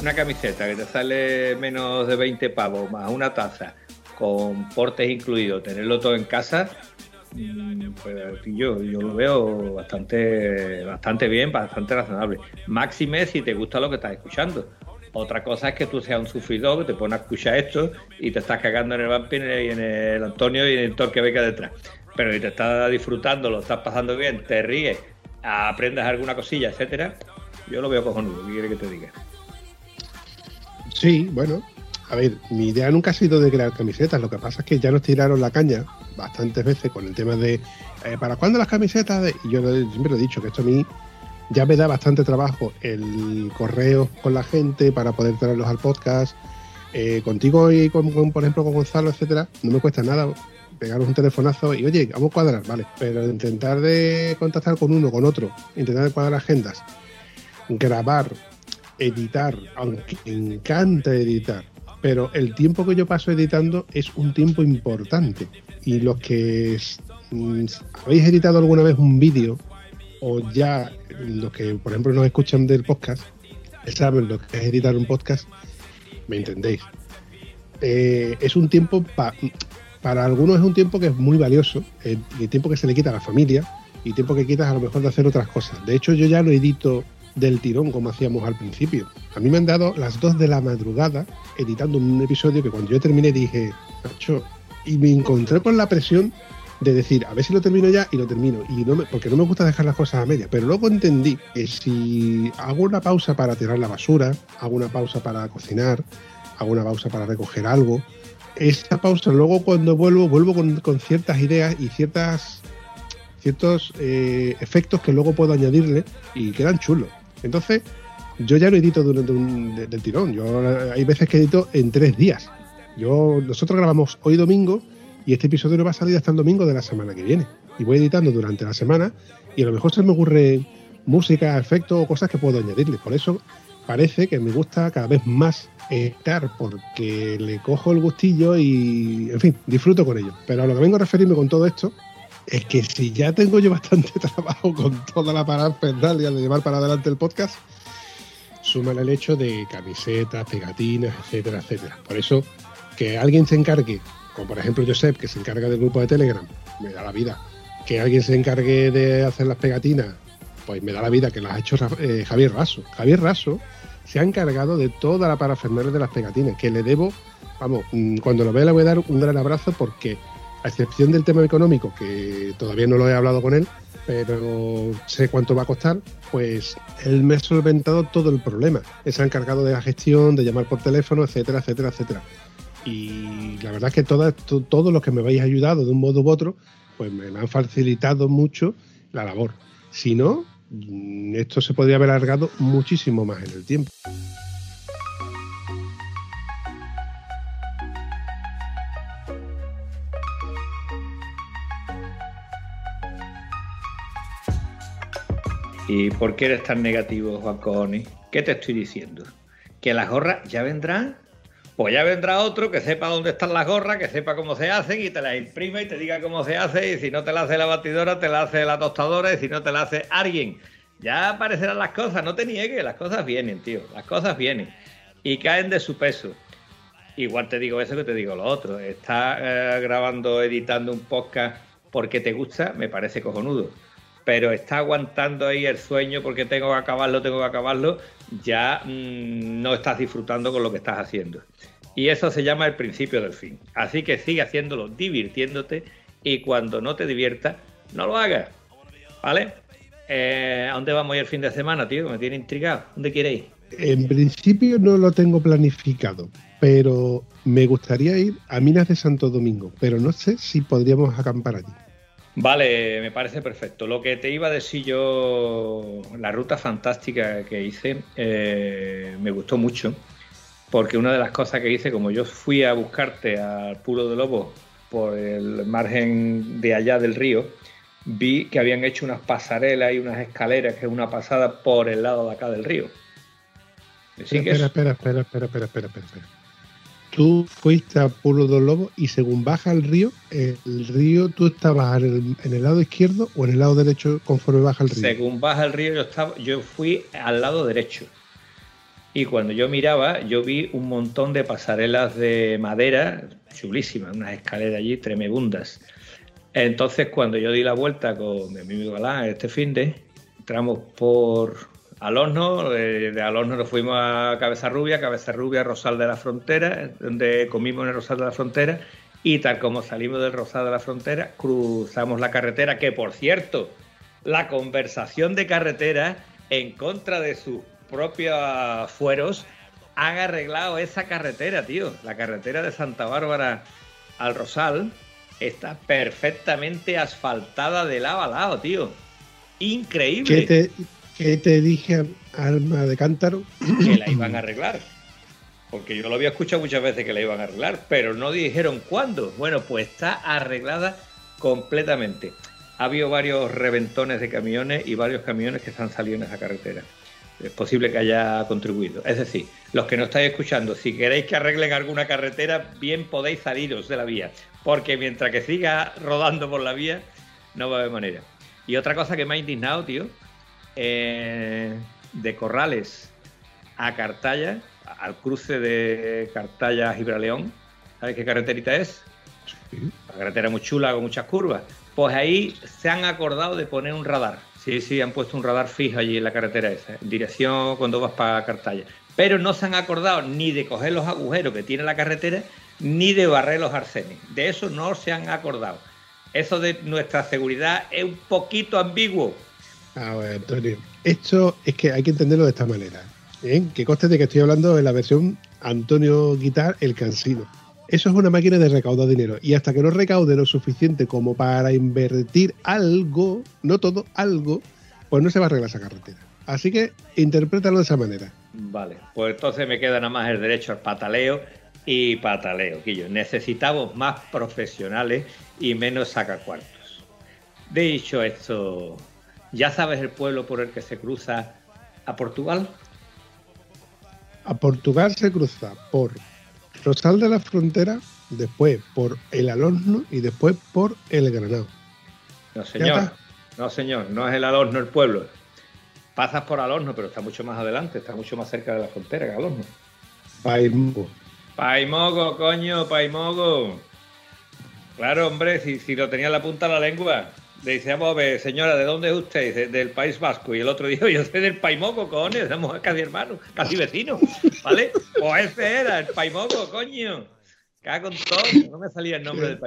[SPEAKER 2] Una camiseta que te sale menos de 20 pavos, más una taza, con portes incluidos, tenerlo todo en casa, pues yo, yo lo veo bastante, bastante bien, bastante razonable. Máxime si te gusta lo que estás escuchando. Otra cosa es que tú seas un sufridor, que te pones a escuchar esto y te estás cagando en el Vampir y en el Antonio y en el Thor que beca detrás. Pero si te estás disfrutando, lo estás pasando bien, te ríes, aprendes alguna cosilla, etcétera, yo lo veo cojonudo. ¿Qué quiere que te diga?
[SPEAKER 1] Sí, bueno, a ver, mi idea nunca ha sido de crear camisetas, lo que pasa es que ya nos tiraron la caña bastantes veces con el tema de eh, ¿para cuándo las camisetas? de-?" Y yo siempre lo he dicho que esto a mí ya me da bastante trabajo el correo con la gente para poder traerlos al podcast. Eh, contigo y con, por ejemplo con Gonzalo, etcétera, no me cuesta nada pegaros un telefonazo y oye, vamos a cuadrar, vale, pero intentar de contactar con uno, con otro, intentar cuadrar agendas, grabar, editar, aunque encanta editar, pero el tiempo que yo paso editando es un tiempo importante. Y los que habéis editado alguna vez un vídeo, o ya los que, por ejemplo, nos escuchan del podcast, saben lo que es editar un podcast, me entendéis. Eh, es un tiempo, pa- para algunos es un tiempo que es muy valioso, eh, y tiempo que se le quita a la familia, y tiempo que quitas a lo mejor de hacer otras cosas. De hecho, yo ya lo edito del tirón como hacíamos al principio. A mí me han dado las 2 de la madrugada editando un episodio que cuando yo terminé dije, macho, y me encontré con la presión de decir, a ver si lo termino ya y lo termino. Y no me- porque no me gusta dejar las cosas a media. Pero luego entendí que si hago una pausa para tirar la basura, hago una pausa para cocinar, hago una pausa para recoger algo, esa pausa luego cuando vuelvo, vuelvo con, con ciertas ideas y ciertas ciertos eh, efectos que luego puedo añadirle y quedan chulos. Entonces, yo ya lo edito durante un, de- del tirón. Yo hay veces que edito en tres días. Yo, nosotros grabamos hoy domingo y este episodio no va a salir hasta el domingo de la semana que viene. Y voy editando durante la semana y a lo mejor se me ocurre música, efectos o cosas que puedo añadirle. Por eso parece que me gusta cada vez más editar porque le cojo el gustillo y, en fin, disfruto con ello. Pero a lo que vengo a referirme con todo esto es que si ya tengo yo bastante trabajo con toda la parafernalia de llevar para adelante el podcast, súmale el hecho de camisetas, pegatinas, etcétera, etcétera. Por eso, que alguien se encargue, como por ejemplo Josep, que se encarga del grupo de Telegram, me da la vida. Que alguien se encargue de hacer las pegatinas, pues me da la vida, que las ha hecho eh, Javier Raso. Javier Raso se ha encargado de toda la parafernalia de las pegatinas, que le debo, vamos, mm, cuando lo vea le voy a dar un gran abrazo porque, a excepción del tema económico, que todavía no lo he hablado con él, pero sé cuánto va a costar, pues él me ha solventado todo el problema. Él se ha encargado de la gestión, de llamar por teléfono, etcétera, etcétera, etcétera. Y la verdad es que todas- to- todos los que me habéis ayudado de un modo u otro, pues me, han facilitado mucho la labor. Si no, esto se podría haber alargado muchísimo más en el tiempo.
[SPEAKER 2] ¿Y por qué eres tan negativo, Juan? ¿Qué te estoy diciendo? ¿Que las gorras ya vendrán? Pues ya vendrá otro que sepa dónde están las gorras, que sepa cómo se hacen y te las imprime y te diga cómo se hace. Y si no te la hace la batidora, te la hace la tostadora. Y si no te la hace alguien. Ya aparecerán las cosas, no te niegues, las cosas vienen, tío. Las cosas vienen. Y caen de su peso. Igual te digo eso que te digo lo otro. Estás eh, grabando, editando un podcast porque te gusta, me parece cojonudo. Pero está aguantando ahí el sueño porque tengo que acabarlo, tengo que acabarlo. Ya mm, no estás disfrutando con lo que estás haciendo. Y eso se llama el principio del fin. Así que sigue haciéndolo, divirtiéndote. Y cuando no te diviertas, no lo hagas. ¿Vale? Eh, ¿A dónde vamos el fin de semana, tío? Me tiene intrigado. ¿Dónde queréis?
[SPEAKER 1] En principio no lo tengo planificado, pero me gustaría ir a Minas de Santo Domingo, pero no sé si podríamos acampar allí.
[SPEAKER 2] Vale, me parece perfecto. Lo que te iba a decir yo, la ruta fantástica que hice, eh, me gustó mucho, porque una de las cosas que hice, como yo fui a buscarte al Pulo de Lobo por el margen de allá del río, vi que habían hecho unas pasarelas y unas escaleras, que es una pasada por el lado de acá del río. ¿Me
[SPEAKER 1] Espera, espera, espera, espera, espera, espera, espera, espera. Tú fuiste a Pueblo del Lobo y según baja el río, el río, tú estabas en el, en el lado izquierdo o en el lado derecho conforme baja el río.
[SPEAKER 2] Según baja el río, yo, estaba, yo fui al lado derecho. Y cuando yo miraba, yo vi un montón de pasarelas de madera, chulísimas, unas escaleras allí tremebundas. Entonces, cuando yo di la vuelta con mi amigo Galán este fin de, entramos por Alorno, de, de Alorno nos fuimos a Cabeza Rubia, Cabeza Rubia, Rosal de la Frontera, donde comimos en el Rosal de la Frontera, y tal como salimos del Rosal de la Frontera, cruzamos la carretera, que por cierto, la conversación de carretera en contra de sus propios fueros han arreglado esa carretera, tío. La carretera de Santa Bárbara al Rosal está perfectamente asfaltada de lado a lado, tío. Increíble.
[SPEAKER 1] ¿Qué te, qué te dije, Alma de Cántaro?
[SPEAKER 2] que la iban a arreglar. Porque yo lo había escuchado muchas veces que la iban a arreglar, pero no dijeron cuándo. Bueno, pues está arreglada completamente. Ha habido varios reventones de camiones y varios camiones que se han salido en esa carretera. es posible que haya contribuido. Es decir, los que no estáis escuchando, si queréis que arreglen alguna carretera, bien podéis saliros de la vía, porque mientras que siga rodando por la vía, no va a haber manera. Y otra cosa que me ha indignado, tío, eh, de Corrales a Cartaya, al cruce de Cartaya a Gibraleón, ¿sabes qué carreterita es? La carretera muy chula, con muchas curvas. Pues ahí se han acordado de poner un radar. Sí, sí, han puesto un radar fijo allí en la carretera esa, en dirección cuando vas para Cartaya. Pero no se han acordado ni de coger los agujeros que tiene la carretera, ni de barrer los arcenes. De eso no se han acordado. Eso de nuestra seguridad es un poquito ambiguo.
[SPEAKER 1] A ver, Antonio, esto es que hay que entenderlo de esta manera. ¿eh? Que conste de que estoy hablando de la versión Antonio Guitar El Cansino. Eso es una máquina de recaudar dinero. Y hasta que no recaude lo suficiente como para invertir algo, no todo, algo, pues no se va a arreglar esa carretera. Así que interprétalo de esa manera.
[SPEAKER 2] Vale, pues entonces me queda nada más el derecho al pataleo y pataleo, Quillo. Necesitamos más profesionales y menos sacacuartos. Dicho esto, ¿ya sabes el pueblo por el que se cruza a Portugal?
[SPEAKER 1] A Portugal se cruza por Rosal de la Frontera, después por el Alorno y después por el Granado.
[SPEAKER 2] No,
[SPEAKER 1] ¿Ya
[SPEAKER 2] señor. No, señor. No es el Alorno el pueblo. Pasas por Alorno, pero está mucho más adelante, está mucho más cerca de la frontera que Alorno.
[SPEAKER 1] Paimbo.
[SPEAKER 2] Paimogo, coño, Paimogo. Claro, hombre, si, si lo tenía en la punta de la lengua. Le dice, vamos a ver, señora, ¿de dónde es usted? Dice, del País Vasco. Y el otro dijo, yo soy del Paimogo, cojones, somos casi hermanos, casi vecinos, ¿vale? Pues ese era, el Paimogo, coño. Cago en todo, no me salía el nombre del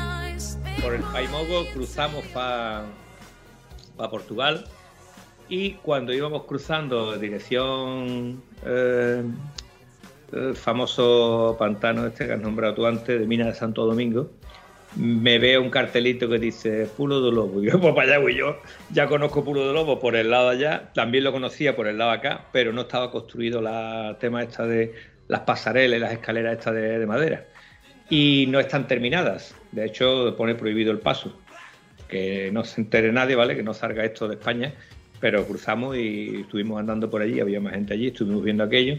[SPEAKER 9] eyes.
[SPEAKER 2] Por el Paimogo cruzamos para Portugal y cuando íbamos cruzando dirección eh, el famoso pantano este que has nombrado tú antes de Mina de Santo Domingo, me veo un cartelito que dice Pulo de Lobo. Y yo, pues para allá voy yo. Ya conozco Pulo de Lobo por el lado allá, también lo conocía por el lado acá, pero no estaba construido la tema esta de las pasarelas, las escaleras estas de, de madera. Y no están terminadas. De hecho, pone prohibido el paso. Que no se entere nadie, ¿vale? Que no salga esto de España. Pero cruzamos y estuvimos andando por allí, había más gente allí, estuvimos viendo aquello.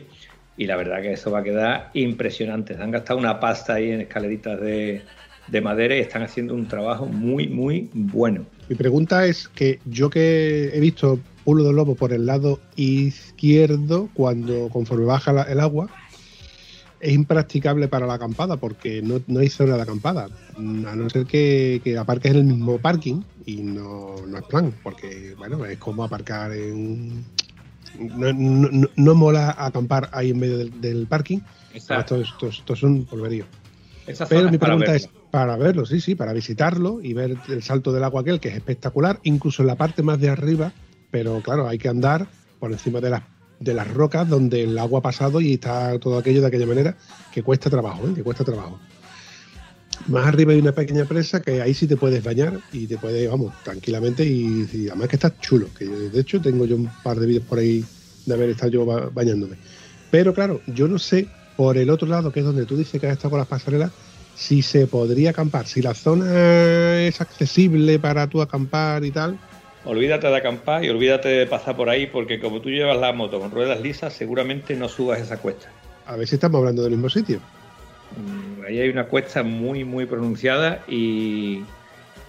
[SPEAKER 2] Y la verdad que eso va a quedar impresionante. Han gastado una pasta ahí en escaleritas de, de madera y están haciendo un trabajo muy, muy bueno.
[SPEAKER 1] Mi pregunta es que yo que he visto Pulo del Lobo por el lado izquierdo, cuando conforme baja el agua, es impracticable para la acampada porque no, no hay zona de acampada. Mm, A no ser que, que aparques en el mismo parking y no, no es plan, porque bueno, es como aparcar en. No, no- no- no mola acampar ahí en medio del, del parking.
[SPEAKER 2] Exacto.
[SPEAKER 1] Esto, es- un polverío. Pero mi pregunta es para verlo, sí, sí, para visitarlo y ver el salto del agua aquel, que es espectacular, incluso en la parte más de arriba, pero claro, hay que andar por encima de las, de las rocas donde el agua ha pasado y está todo aquello de aquella manera que cuesta trabajo, ¿eh? que cuesta trabajo. Más arriba hay una pequeña presa que ahí sí te puedes bañar y te puedes, vamos, tranquilamente y, además que está chulo, que de hecho tengo yo un par de vídeos por ahí de haber estado yo ba- bañándome. Pero claro, yo no sé por el otro lado, que es donde tú dices que has estado con las pasarelas, si se podría acampar, si la zona es accesible para tú acampar y tal.
[SPEAKER 2] Olvídate de acampar y olvídate de pasar por ahí porque como tú llevas la moto con ruedas lisas, seguramente no subas esa cuesta.
[SPEAKER 1] A ver si estamos hablando del mismo sitio.
[SPEAKER 2] Mm, Ahí hay una cuesta muy, muy pronunciada y,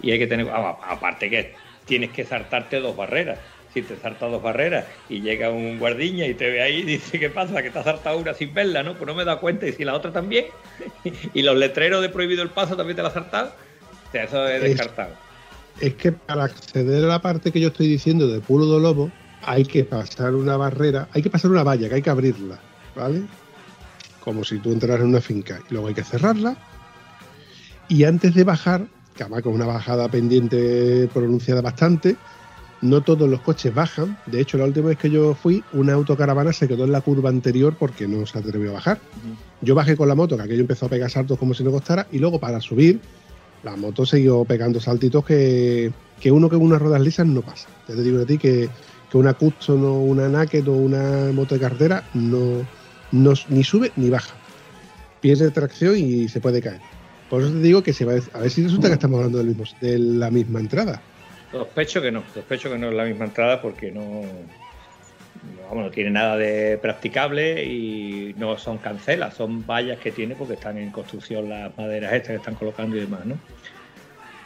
[SPEAKER 2] y hay que tener... ah, aparte que tienes que saltarte dos barreras. Si te saltas dos barreras y llega un guardiña y te ve ahí y dice, ¿qué pasa? Que te has saltado una sin verla, ¿no? Pues no me he dado cuenta. Y si la otra también. y los letreros de prohibido el paso también te la has saltado. O sea, eso es
[SPEAKER 1] Es-
[SPEAKER 2] descartado.
[SPEAKER 1] Es que para acceder a la parte que yo estoy diciendo de Pulo do Lobo, hay que pasar una barrera, hay que pasar una valla, que hay que abrirla, ¿vale? Como si tú entraras en una finca. Y luego hay que cerrarla. Y antes de bajar, que además con una bajada pendiente pronunciada bastante, no todos los coches bajan. De hecho, la última vez que yo fui, una autocaravana se quedó en la curva anterior porque no se atrevió a bajar. Yo bajé con la moto, que aquello empezó a pegar saltos como si no costara, y luego para subir, la moto siguió pegando saltitos que, que uno que unas ruedas lisas no pasa. Ya te digo a ti que, que una Custom o una Naked o una moto de carretera no, no ni sube ni baja. pierde tracción y se puede caer. Por eso te digo que se va a, a ver si resulta que estamos hablando de la misma entrada.
[SPEAKER 2] Sospecho que no, sospecho que no es la misma entrada porque no, no tiene nada de practicable y no son cancelas, son vallas que tiene porque están en construcción las maderas estas que están colocando y demás, ¿no?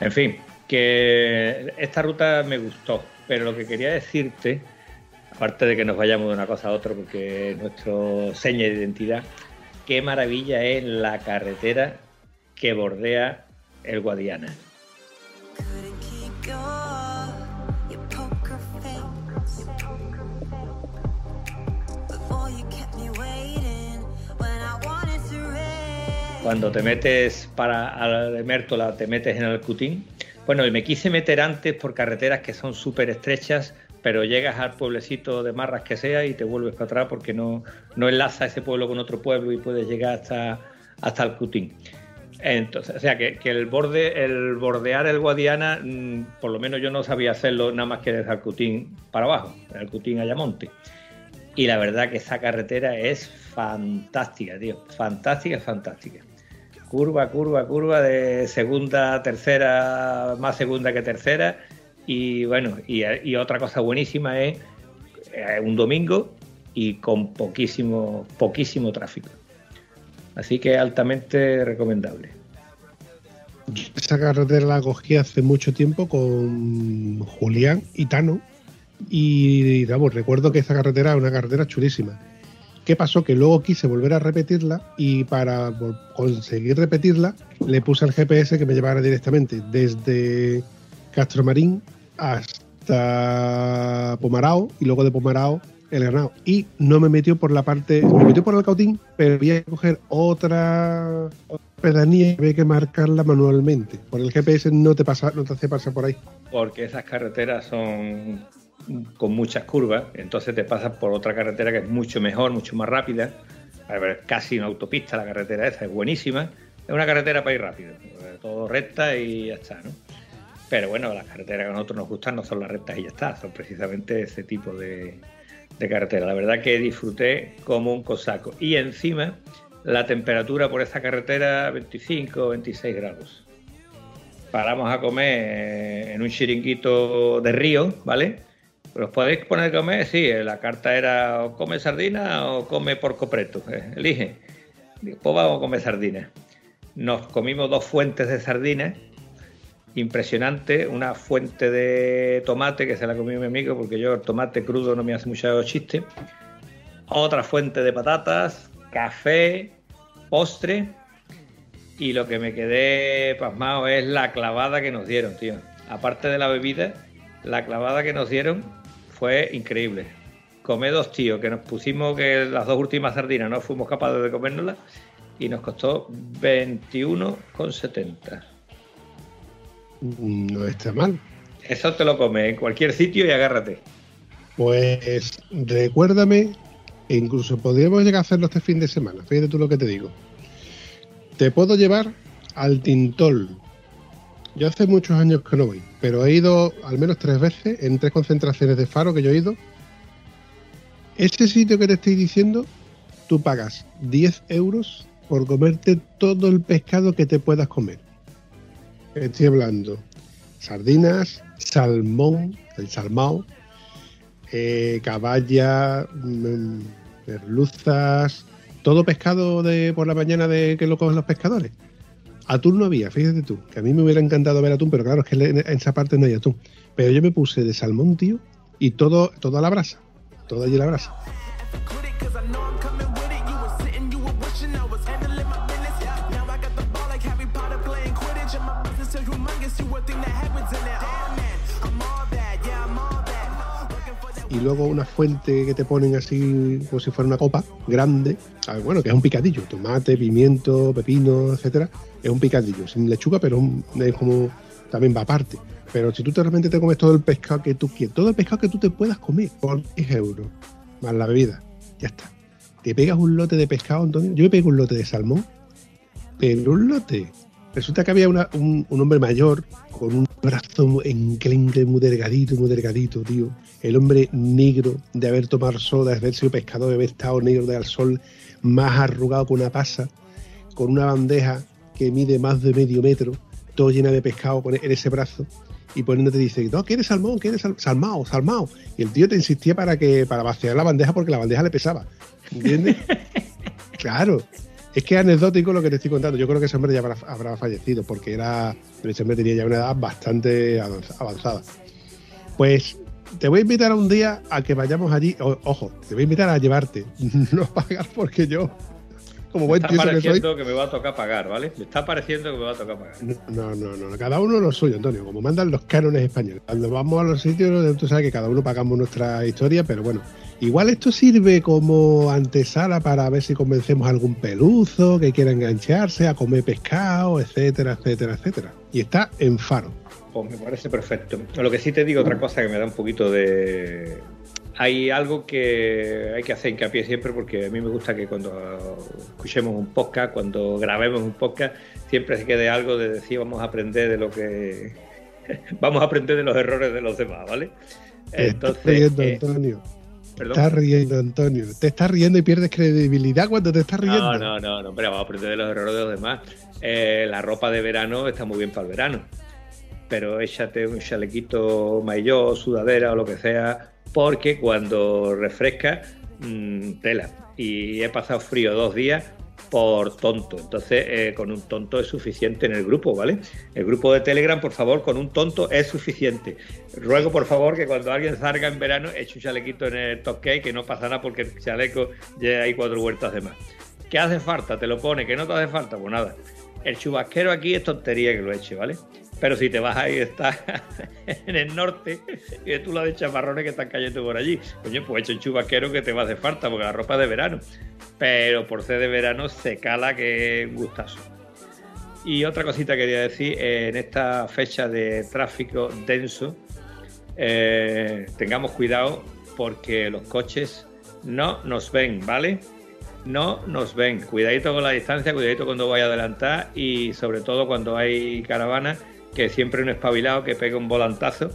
[SPEAKER 2] En fin, que esta ruta me gustó, pero lo que quería decirte, aparte de que nos vayamos de una cosa a otra porque es nuestro seña de identidad, qué maravilla es la carretera que bordea el Guadiana. Cuando te metes para a de Mértola, te metes en el Cutín. Bueno, y me quise meter antes por carreteras que son súper estrechas, pero llegas al pueblecito de Marras que sea y te vuelves para atrás porque no, no enlaza ese pueblo con otro pueblo y puedes llegar hasta, hasta el Cutín. Entonces, o sea que, que el borde, el bordear el Guadiana, mm, por lo menos yo no sabía hacerlo nada más que desde el Cutín para abajo, el Cutín Ayamonte. Y la verdad que esa carretera es fantástica, tío. Fantástica, fantástica. Curva, curva, curva de segunda, tercera, más segunda que tercera. Y bueno, y, otra cosa buenísima es eh, un domingo y con poquísimo, poquísimo tráfico. Así que altamente recomendable.
[SPEAKER 1] Esa carretera la cogí hace mucho tiempo con Julián y Tano. Y recuerdo que esa carretera es una carretera chulísima. ¿Qué pasó? Que luego quise volver a repetirla y para conseguir repetirla le puse al GPS que me llevara directamente desde Castromarín hasta Pomarao y luego de Pomarao el Granado. Y no me metió por la parte, me metió por el Cautín, pero había que coger otra pedanía y había que marcarla manualmente. Por el GPS no te pasa, no te hace pasar por ahí.
[SPEAKER 2] Porque esas carreteras son con muchas curvas, entonces te pasas por otra carretera que es mucho mejor, mucho más rápida. Casi una autopista la carretera esa, es buenísima. Es una carretera para ir rápido, eh, todo recta y ya está, ¿no? Pero bueno, las carreteras que a nosotros nos gustan no son las rectas y ya está, son precisamente ese tipo de, carretera. La verdad que disfruté como un cosaco. Y encima, la temperatura por esa carretera 25 o 26 grados. Paramos a comer en un chiringuito de río, ¿vale? ¿Os podéis poner a comer? Sí, eh, la carta era o come sardina o come porco preto. eh, elige. Pues vamos a comer sardina. Nos comimos dos fuentes de sardinas impresionante, una fuente de tomate que se la comió mi amigo porque yo el tomate crudo no me hace mucho chiste, otra fuente de patatas, café, postre y lo que me quedé pasmado es la clavada que nos dieron, tío. Aparte de la bebida, la clavada que nos dieron fue increíble. Comé dos tíos que nos pusimos que las dos últimas sardinas no fuimos capaces de comérnoslas y nos costó 21,70.
[SPEAKER 1] No está mal.
[SPEAKER 2] Eso te lo comes en cualquier sitio y agárrate.
[SPEAKER 1] Pues recuérdame, e incluso podríamos llegar a hacerlo este fin de semana. Fíjate tú lo que te digo. Te puedo llevar al Tintol. Yo hace muchos años que no voy, pero he ido al menos tres veces en tres concentraciones de faro que yo he ido. Ese sitio que te estoy diciendo, tú pagas 10 euros por comerte todo el pescado que te puedas comer. Estoy hablando sardinas, salmón, el salmao, eh, caballa, mm, merluzas, todo pescado de por la mañana de que lo cogen los pescadores. Atún no había, fíjate tú, que a mí me hubiera encantado ver atún, pero claro, es que en esa parte no hay atún. Pero yo me puse de salmón, tío, y todo, todo a la brasa, todo allí a la brasa. y luego una fuente que te ponen así como si fuera una copa grande, bueno, que es un picadillo, tomate, pimiento, pepino, etcétera, es un picadillo, sin lechuga, pero es como también va aparte. Pero si tú te realmente te comes todo el pescado que tú quieres, todo el pescado que tú te puedas comer por 10 euros, más la bebida, ya está. Te pegas un lote de pescado, Antonio. Yo me pego un lote de salmón, pero un lote. Resulta que había un, un hombre mayor con un brazo enclenque, muy delgadito, muy delgadito, tío. El hombre negro de haber tomado sol, de haber sido pescador, de haber estado negro del sol, más arrugado que una pasa, con una bandeja que mide más de medio metro, todo llena de pescado con- en ese brazo, y poniéndote dice, no, ¿quieres salmón? ¿Quieres sal- salmao? Salmao. Y el tío te insistía para que para vaciar la bandeja porque la bandeja le pesaba. ¿Entiendes? claro. Es que es anecdótico lo que te estoy contando. Yo creo que ese hombre ya habrá, habrá fallecido porque era, ese hombre tenía ya una edad bastante avanz- avanzada. Pues te voy a invitar a un día a que vayamos allí. O- ojo, te voy a invitar a llevarte. No pagar porque yo, como
[SPEAKER 2] Me
[SPEAKER 1] buen
[SPEAKER 2] está
[SPEAKER 1] que soy,
[SPEAKER 2] pareciendo que me va a tocar pagar, ¿vale? Me está pareciendo que me va a tocar pagar.
[SPEAKER 1] no, no, no, no, cada uno lo suyo, Antonio, como mandan los cánones españoles. Cuando vamos a los sitios, tú sabes que cada uno pagamos nuestra historia, pero bueno, igual esto sirve como antesala para ver si convencemos a algún peluzo que quiera engancharse a comer pescado, etcétera, etcétera, etcétera. Y está en faro.
[SPEAKER 2] Pues me parece perfecto. Lo que sí te digo, otra cosa que me da un poquito de... Hay algo que hay que hacer hincapié siempre porque a mí me gusta que cuando escuchemos un podcast, cuando grabemos un podcast, siempre se quede algo de decir vamos a aprender de lo que... vamos a aprender de los errores de los demás, ¿vale?
[SPEAKER 1] Riendo,
[SPEAKER 2] eh,
[SPEAKER 1] Antonio. Te
[SPEAKER 2] perdón.
[SPEAKER 1] estás riendo, Antonio. Te estás riendo y pierdes credibilidad cuando te estás riendo.
[SPEAKER 2] No, no, no, no, hombre, vamos a aprender de los errores de los demás. Eh, la ropa de verano está muy bien para el verano, pero échate un chalequito maillot, sudadera o lo que sea, porque cuando refresca, mm, tela. Y he pasado frío dos días por tonto. Entonces, eh, con un tonto es suficiente en el grupo, ¿vale? El grupo de Telegram, por favor, con un tonto es suficiente. Ruego, por favor, que cuando alguien salga en verano, eche un chalequito en el top que no pasa nada porque el chaleco ya hay cuatro vueltas de más. ¿Qué hace falta? Te lo pone. ¿Qué no te hace falta? Pues nada. El chubasquero aquí es tontería que lo eche, ¿vale? Pero si te vas ahí, estás en el norte y tú la de chamarrones que están cayendo por allí. Coño, pues echa un chubasquero que te va a hacer falta porque la ropa es de verano. Pero por ser de verano se cala que gustazo. Y otra cosita quería decir, eh, en esta fecha de tráfico denso, eh, tengamos cuidado porque los coches no nos ven, ¿vale? No nos ven. Cuidadito con la distancia, cuidadito cuando vaya a adelantar y sobre todo cuando hay caravana, que siempre un espabilado que pega un volantazo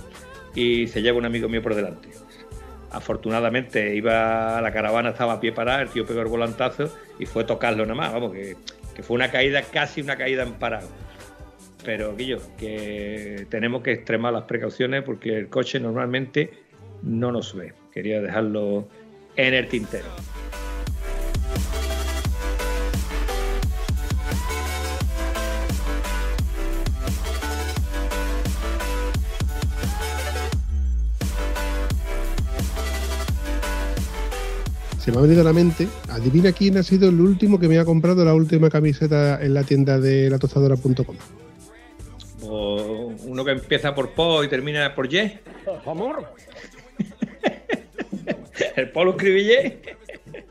[SPEAKER 2] y se lleva un amigo mío por delante. Afortunadamente iba la caravana estaba a pie parada, el tío pegó el volantazo y fue tocarlo nada más, vamos, que, que fue una caída, casi una caída en parado. Pero, Guillo, que tenemos que extremar las precauciones porque el coche normalmente no nos ve. Quería dejarlo en el tintero.
[SPEAKER 1] Se me ha venido a la mente, adivina quién ha sido el último que me ha comprado la última camiseta en la tienda de latostadora.com.
[SPEAKER 2] O uno que empieza por Po y termina por Y.
[SPEAKER 10] Amor.
[SPEAKER 2] El Polo escribille.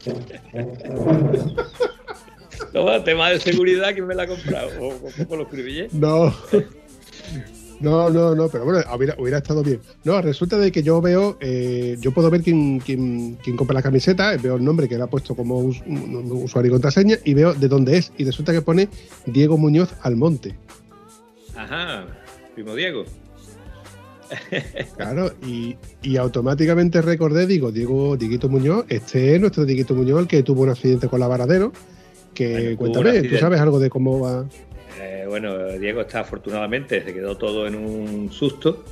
[SPEAKER 2] Toma, tema de seguridad, ¿quién me la ha comprado? ¿O, o Polo escribille?
[SPEAKER 1] No. No, no, no, pero bueno, hubiera, hubiera estado bien. No, resulta de que yo veo, eh, yo puedo ver quién, quién, quién compra la camiseta, veo el nombre que le ha puesto como us- usuario y contraseña y veo de dónde es. Y resulta que pone Diego Muñoz Almonte.
[SPEAKER 2] Ajá, primo Diego.
[SPEAKER 1] Claro, y, y automáticamente recordé, digo, Diego, Dieguito Muñoz, este es nuestro Dieguito Muñoz, el que tuvo un accidente con la varadero. Que cuéntame, ¿tú sabes algo de cómo va?
[SPEAKER 2] Bueno, Diego está afortunadamente, se quedó todo en un susto.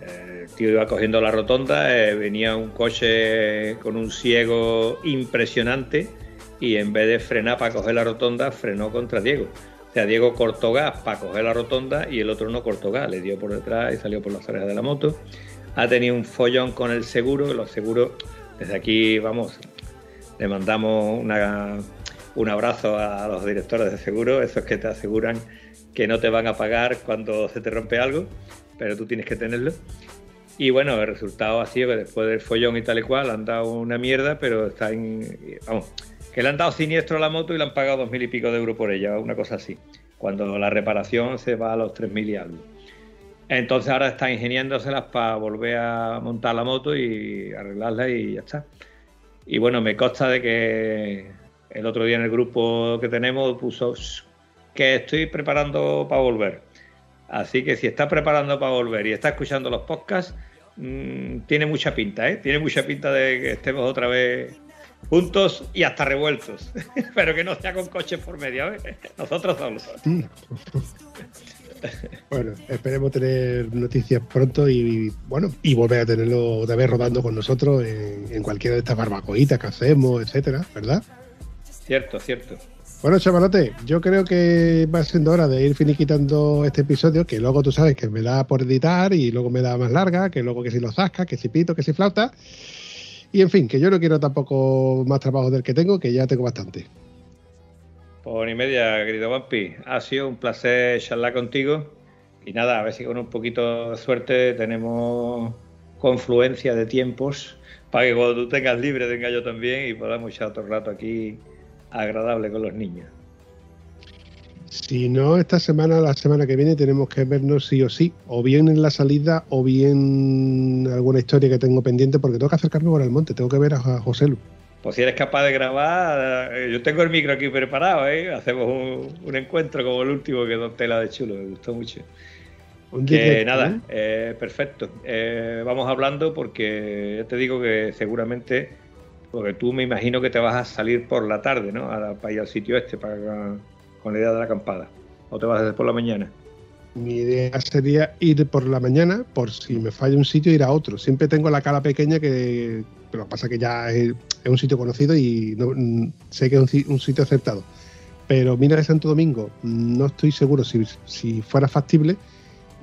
[SPEAKER 2] El tío iba cogiendo la rotonda, eh, venía un coche con un ciego impresionante y en vez de frenar para coger la rotonda, frenó contra Diego. O sea, Diego cortó gas para coger la rotonda y el otro no cortó gas, le dio por detrás y salió por las orejas de la moto. Ha tenido un follón con el seguro, los seguros, desde aquí, vamos, le mandamos una, un abrazo a los directores de seguro, esos que te aseguran que no te van a pagar cuando se te rompe algo, pero tú tienes que tenerlo. Y bueno, el resultado ha sido que después del follón y tal y cual han dado una mierda, pero está en. Vamos, que le han dado siniestro a la moto y le han pagado dos mil y pico de euros por ella, una cosa así. Cuando la reparación se va a los tres mil y algo. Entonces ahora está ingeniándoselas para volver a montar la moto y arreglarla y ya está. Y bueno, me consta de que el otro día en el grupo que tenemos puso "Shh, que estoy preparando para volver. Así que si está preparando para volver y está escuchando los podcasts, mm, tiene mucha pinta, ¿eh? Tiene mucha pinta de que estemos otra vez juntos y hasta revueltos. Pero que no sea con coches por medio, ¿ves? Nosotros solos.
[SPEAKER 1] Bueno, esperemos tener noticias pronto y, bueno, y volver a tenerlo otra vez rodando con nosotros en cualquiera de estas barbacoitas que hacemos, etcétera, ¿verdad?
[SPEAKER 2] Cierto, cierto.
[SPEAKER 1] Bueno, chavalote, yo creo que va siendo hora de ir finiquitando este episodio, que luego tú sabes que me da por editar y luego me da más larga, que luego que si lo zasca, que si pito, que si flauta. Y en fin, que yo no quiero tampoco más trabajo del que tengo, que ya tengo bastante.
[SPEAKER 2] Por y media, querido Vampi. Ha sido un placer charlar contigo. Y nada, a ver si con un poquito de suerte tenemos confluencia de tiempos para que cuando tú tengas libre tenga yo también y podamos echar otro rato aquí agradable con los niños.
[SPEAKER 1] Si no, esta semana, la semana que viene, tenemos que vernos sí o sí, o bien en la salida, o bien alguna historia que tengo pendiente, porque tengo que acercarme por el monte, tengo que ver a José Lu.
[SPEAKER 2] Pues si eres capaz de grabar, eh, yo tengo el micro aquí preparado, ¿eh? Hacemos un, un encuentro como el último que Don Tela de Chulo, me gustó mucho.
[SPEAKER 1] Un
[SPEAKER 2] Que nada,
[SPEAKER 1] ¿eh?
[SPEAKER 2] eh, perfecto. Eh, vamos hablando porque ya te digo que seguramente, porque tú me imagino que te vas a salir por la tarde, ¿no? A- para ir al sitio este, para, con la idea de la acampada. O te vas desde por la mañana.
[SPEAKER 1] Mi idea sería ir por la mañana, por si me falla un sitio, ir a otro. Siempre tengo la cara pequeña que. Pero pasa que ya es, un sitio conocido y no- mm, sé que es un, un sitio aceptado. Pero mira de Santo Domingo, no estoy seguro si, si fuera factible.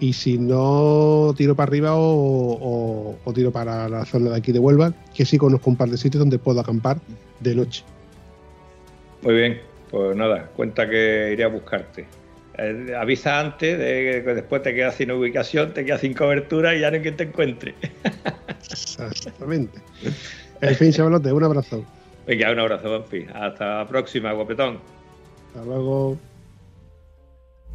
[SPEAKER 1] Y si no, tiro para arriba o, o- o tiro para la zona de aquí de Huelva, que sí conozco un par de sitios donde puedo acampar de noche.
[SPEAKER 2] Muy bien, pues nada, cuenta que iré a buscarte. Eh, avisa antes de que después te quedas sin ubicación, te quedas sin cobertura y ya no hay quien te encuentre.
[SPEAKER 1] Exactamente. En fin, chavalote, un abrazo.
[SPEAKER 2] Venga, un abrazo, Vampi. Hasta la próxima, guapetón.
[SPEAKER 1] Hasta luego.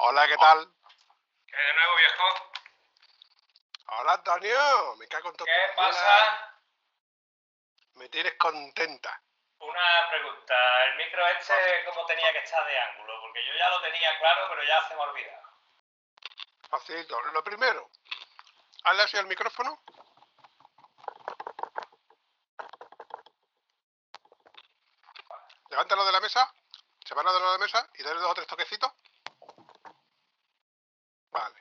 [SPEAKER 3] Hola, ¿qué tal?
[SPEAKER 2] ¿Qué de nuevo, viejo?
[SPEAKER 3] Hola, Antonio. Me cago en tu
[SPEAKER 2] ¿Qué pasa?
[SPEAKER 3] Me tienes contenta.
[SPEAKER 2] Una pregunta. ¿El micro este cómo tenía que estar de ángulo? Porque yo ya lo tenía claro, pero ya se me ha olvidado.
[SPEAKER 3] Facilito. Lo primero, hazle así al micrófono. Levántalo de la mesa, sepáralo de la mesa y dale dos o tres toquecitos. Vale.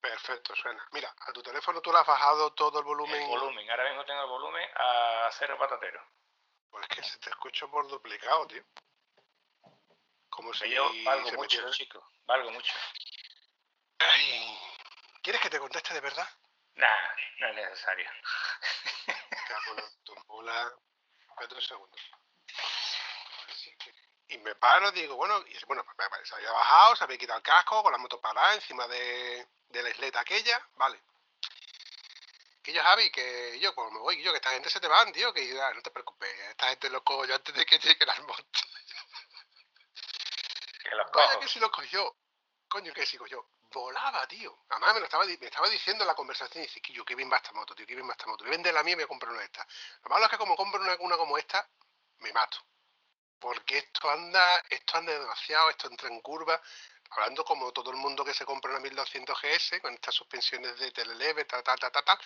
[SPEAKER 3] Perfecto, suena. Mira, a tu teléfono tú le has bajado todo el volumen.
[SPEAKER 2] El volumen. Ahora mismo tengo el volumen a cero patatero.
[SPEAKER 3] Pues que se te escucho por duplicado, tío. Como si
[SPEAKER 2] yo valgo
[SPEAKER 3] se
[SPEAKER 2] mucho,
[SPEAKER 3] metiera-
[SPEAKER 2] chico. Valgo mucho.
[SPEAKER 3] Ay, ¿Quieres que te conteste de verdad?
[SPEAKER 2] Nah, no es necesario.
[SPEAKER 3] Cago en tu un segundo. Así que- Y me paro, digo, bueno, y bueno, pues, se había bajado, se había quitado el casco con la moto parada encima de, de la isleta aquella, vale. Que yo, Javi, que yo, cuando me voy, yo, que esta gente se te van, tío, que ah, no te preocupes, esta gente lo cojo yo antes de que lleguen al monte.
[SPEAKER 2] Que los
[SPEAKER 3] Coño,
[SPEAKER 2] cojo.
[SPEAKER 3] que si lo cogió. Coño, que si cogió.
[SPEAKER 1] volaba, tío. Además me lo estaba, me estaba diciendo en la conversación, dice, que yo, qué bien va esta moto, tío, qué bien va esta moto. Me vende la mía y me compro una de estas. Lo malo es que como compro una, una como esta, me mato. Porque esto anda, esto anda demasiado, esto entra en curva. Hablando como todo el mundo que se compra una 1200 GS, con estas suspensiones de teleleve, tal, tal, tal, tal, tal.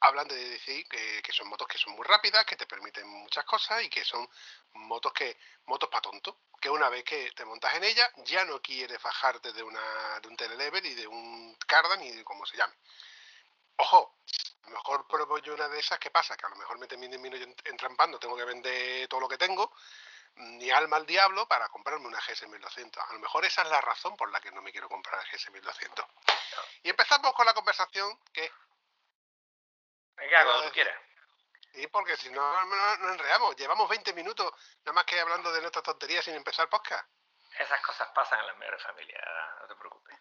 [SPEAKER 1] Hablan de decir que, son motos que son muy rápidas, que te permiten muchas cosas y que son motos que motos para tonto. Que una vez que te montas en ella, ya no quieres bajarte de, una, de un telelever ni de un cardan ni de como se llame. Ojo, a lo mejor pruebo yo una de esas, ¿qué pasa? Que a lo mejor me termino entrampando, tengo que vender todo lo que tengo, ni alma al diablo para comprarme una GS 1200. A lo mejor esa es la razón por la que no me quiero comprar la GS 1200. Y empezamos con la conversación que
[SPEAKER 2] Venga, cuando tú quieras.
[SPEAKER 1] Sí, porque si no, no, no enredamos. Llevamos 20 minutos nada más que hablando de nuestras tonterías sin empezar podcast.
[SPEAKER 2] Esas cosas pasan en las mejores familias, no te preocupes.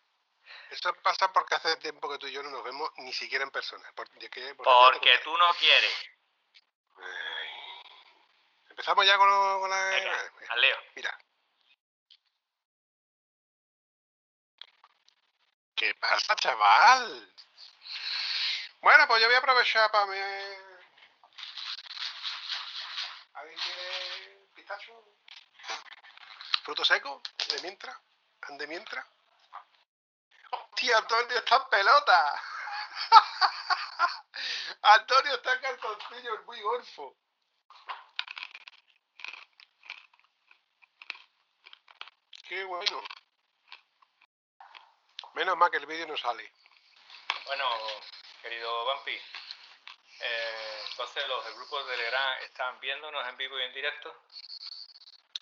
[SPEAKER 1] Eso pasa porque hace tiempo que tú y yo no nos vemos ni siquiera en persona. Por- ya que- por ejemplo,
[SPEAKER 2] Porque tú no quieres.
[SPEAKER 1] Empezamos ya con, lo- con la...
[SPEAKER 2] Venga, al Leo.
[SPEAKER 1] Mira. ¿Qué pasa, chaval? Bueno, pues yo voy a aprovechar para mi... ¿Alguien quiere pistacho? ¿Fruto seco? ¿De mientras? ¿De mientras? ¡Hostia, Antonio está en pelota! Antonio está en calzoncillo, el muy golfo. Qué bueno. Menos mal que el vídeo no sale.
[SPEAKER 2] Bueno, querido Vampi, eh, entonces los del grupo de Telegram están viéndonos en vivo y en directo.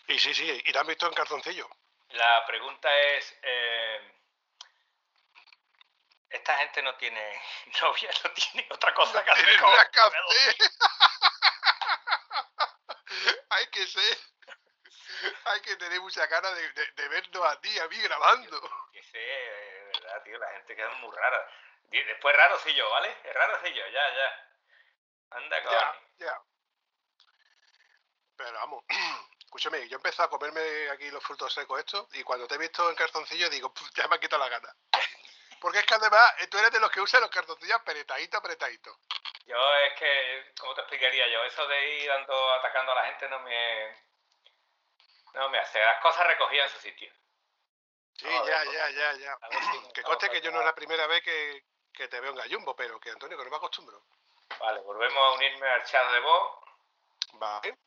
[SPEAKER 1] Y sí, sí, y te han visto en calzoncillo.
[SPEAKER 2] La pregunta es, eh, esta gente no tiene novia, no tiene otra cosa que hacer.
[SPEAKER 1] Hacer. Hay que ser. Hay que tener mucha cara de, de- de vernos a ti, a mí grabando.
[SPEAKER 2] Que sé, de verdad, tío, la gente queda muy rara. Después raro soy yo, ¿vale? Es raro soy yo, ya, ya. Anda,
[SPEAKER 1] Ya,
[SPEAKER 2] cojones.
[SPEAKER 1] ya. Pero vamos, escúchame, yo empecé a comerme aquí los frutos secos estos y cuando te he visto en calzoncillo digo, "Puf, ya me ha quitado la gana. Porque es que además eh, tú eres de los que usan los calzoncillos apretaditos, apretaditos.
[SPEAKER 2] Yo es que, ¿cómo te explicaría yo? Eso de ir dando, atacando a la gente no me... No me hace. Las cosas recogidas en su sitio.
[SPEAKER 1] Sí,
[SPEAKER 2] No,
[SPEAKER 1] ya, ya, ya, ya.
[SPEAKER 2] Si-
[SPEAKER 1] Que conste que yo no es la primera vez que, que te veo en Gallumbo, pero que Antonio, que no me acostumbro.
[SPEAKER 2] Vale, volvemos a unirme al chat de voz.
[SPEAKER 1] Vale.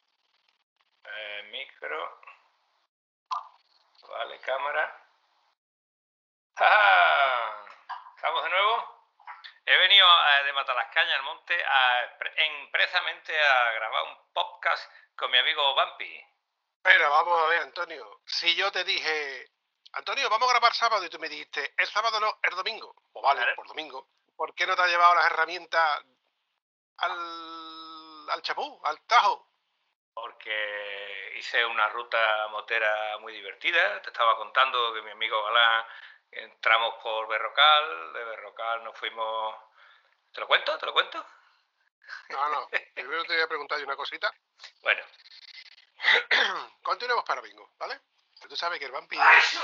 [SPEAKER 2] Eh, micro. Vale, cámara. ¡Ja! ¿Estamos de nuevo? He venido eh, de Matalascaña al monte a, expre- expresamente a grabar un podcast con mi amigo Vampi.
[SPEAKER 1] Pero vamos a ver, Antonio. Si yo te dije, Antonio, vamos a grabar sábado y tú me dijiste, el sábado no, el domingo. Pues vale, por domingo. ¿Por qué no te has llevado las herramientas al, al chapú, al tajo?
[SPEAKER 2] porque hice una ruta motera muy divertida. Te estaba contando que mi amigo Galán entramos por Berrocal, de Berrocal nos fuimos... ¿Te lo cuento? ¿Te lo cuento?
[SPEAKER 1] No, no. Primero te voy a preguntar una cosita.
[SPEAKER 2] Bueno,
[SPEAKER 1] Continuemos para bingo, ¿vale? Tú sabes que el vampi... ¡Eso!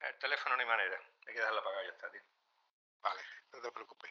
[SPEAKER 2] el teléfono no hay manera. Hay que dejarlo apagado ya está, tío.
[SPEAKER 1] Vale, no te preocupes.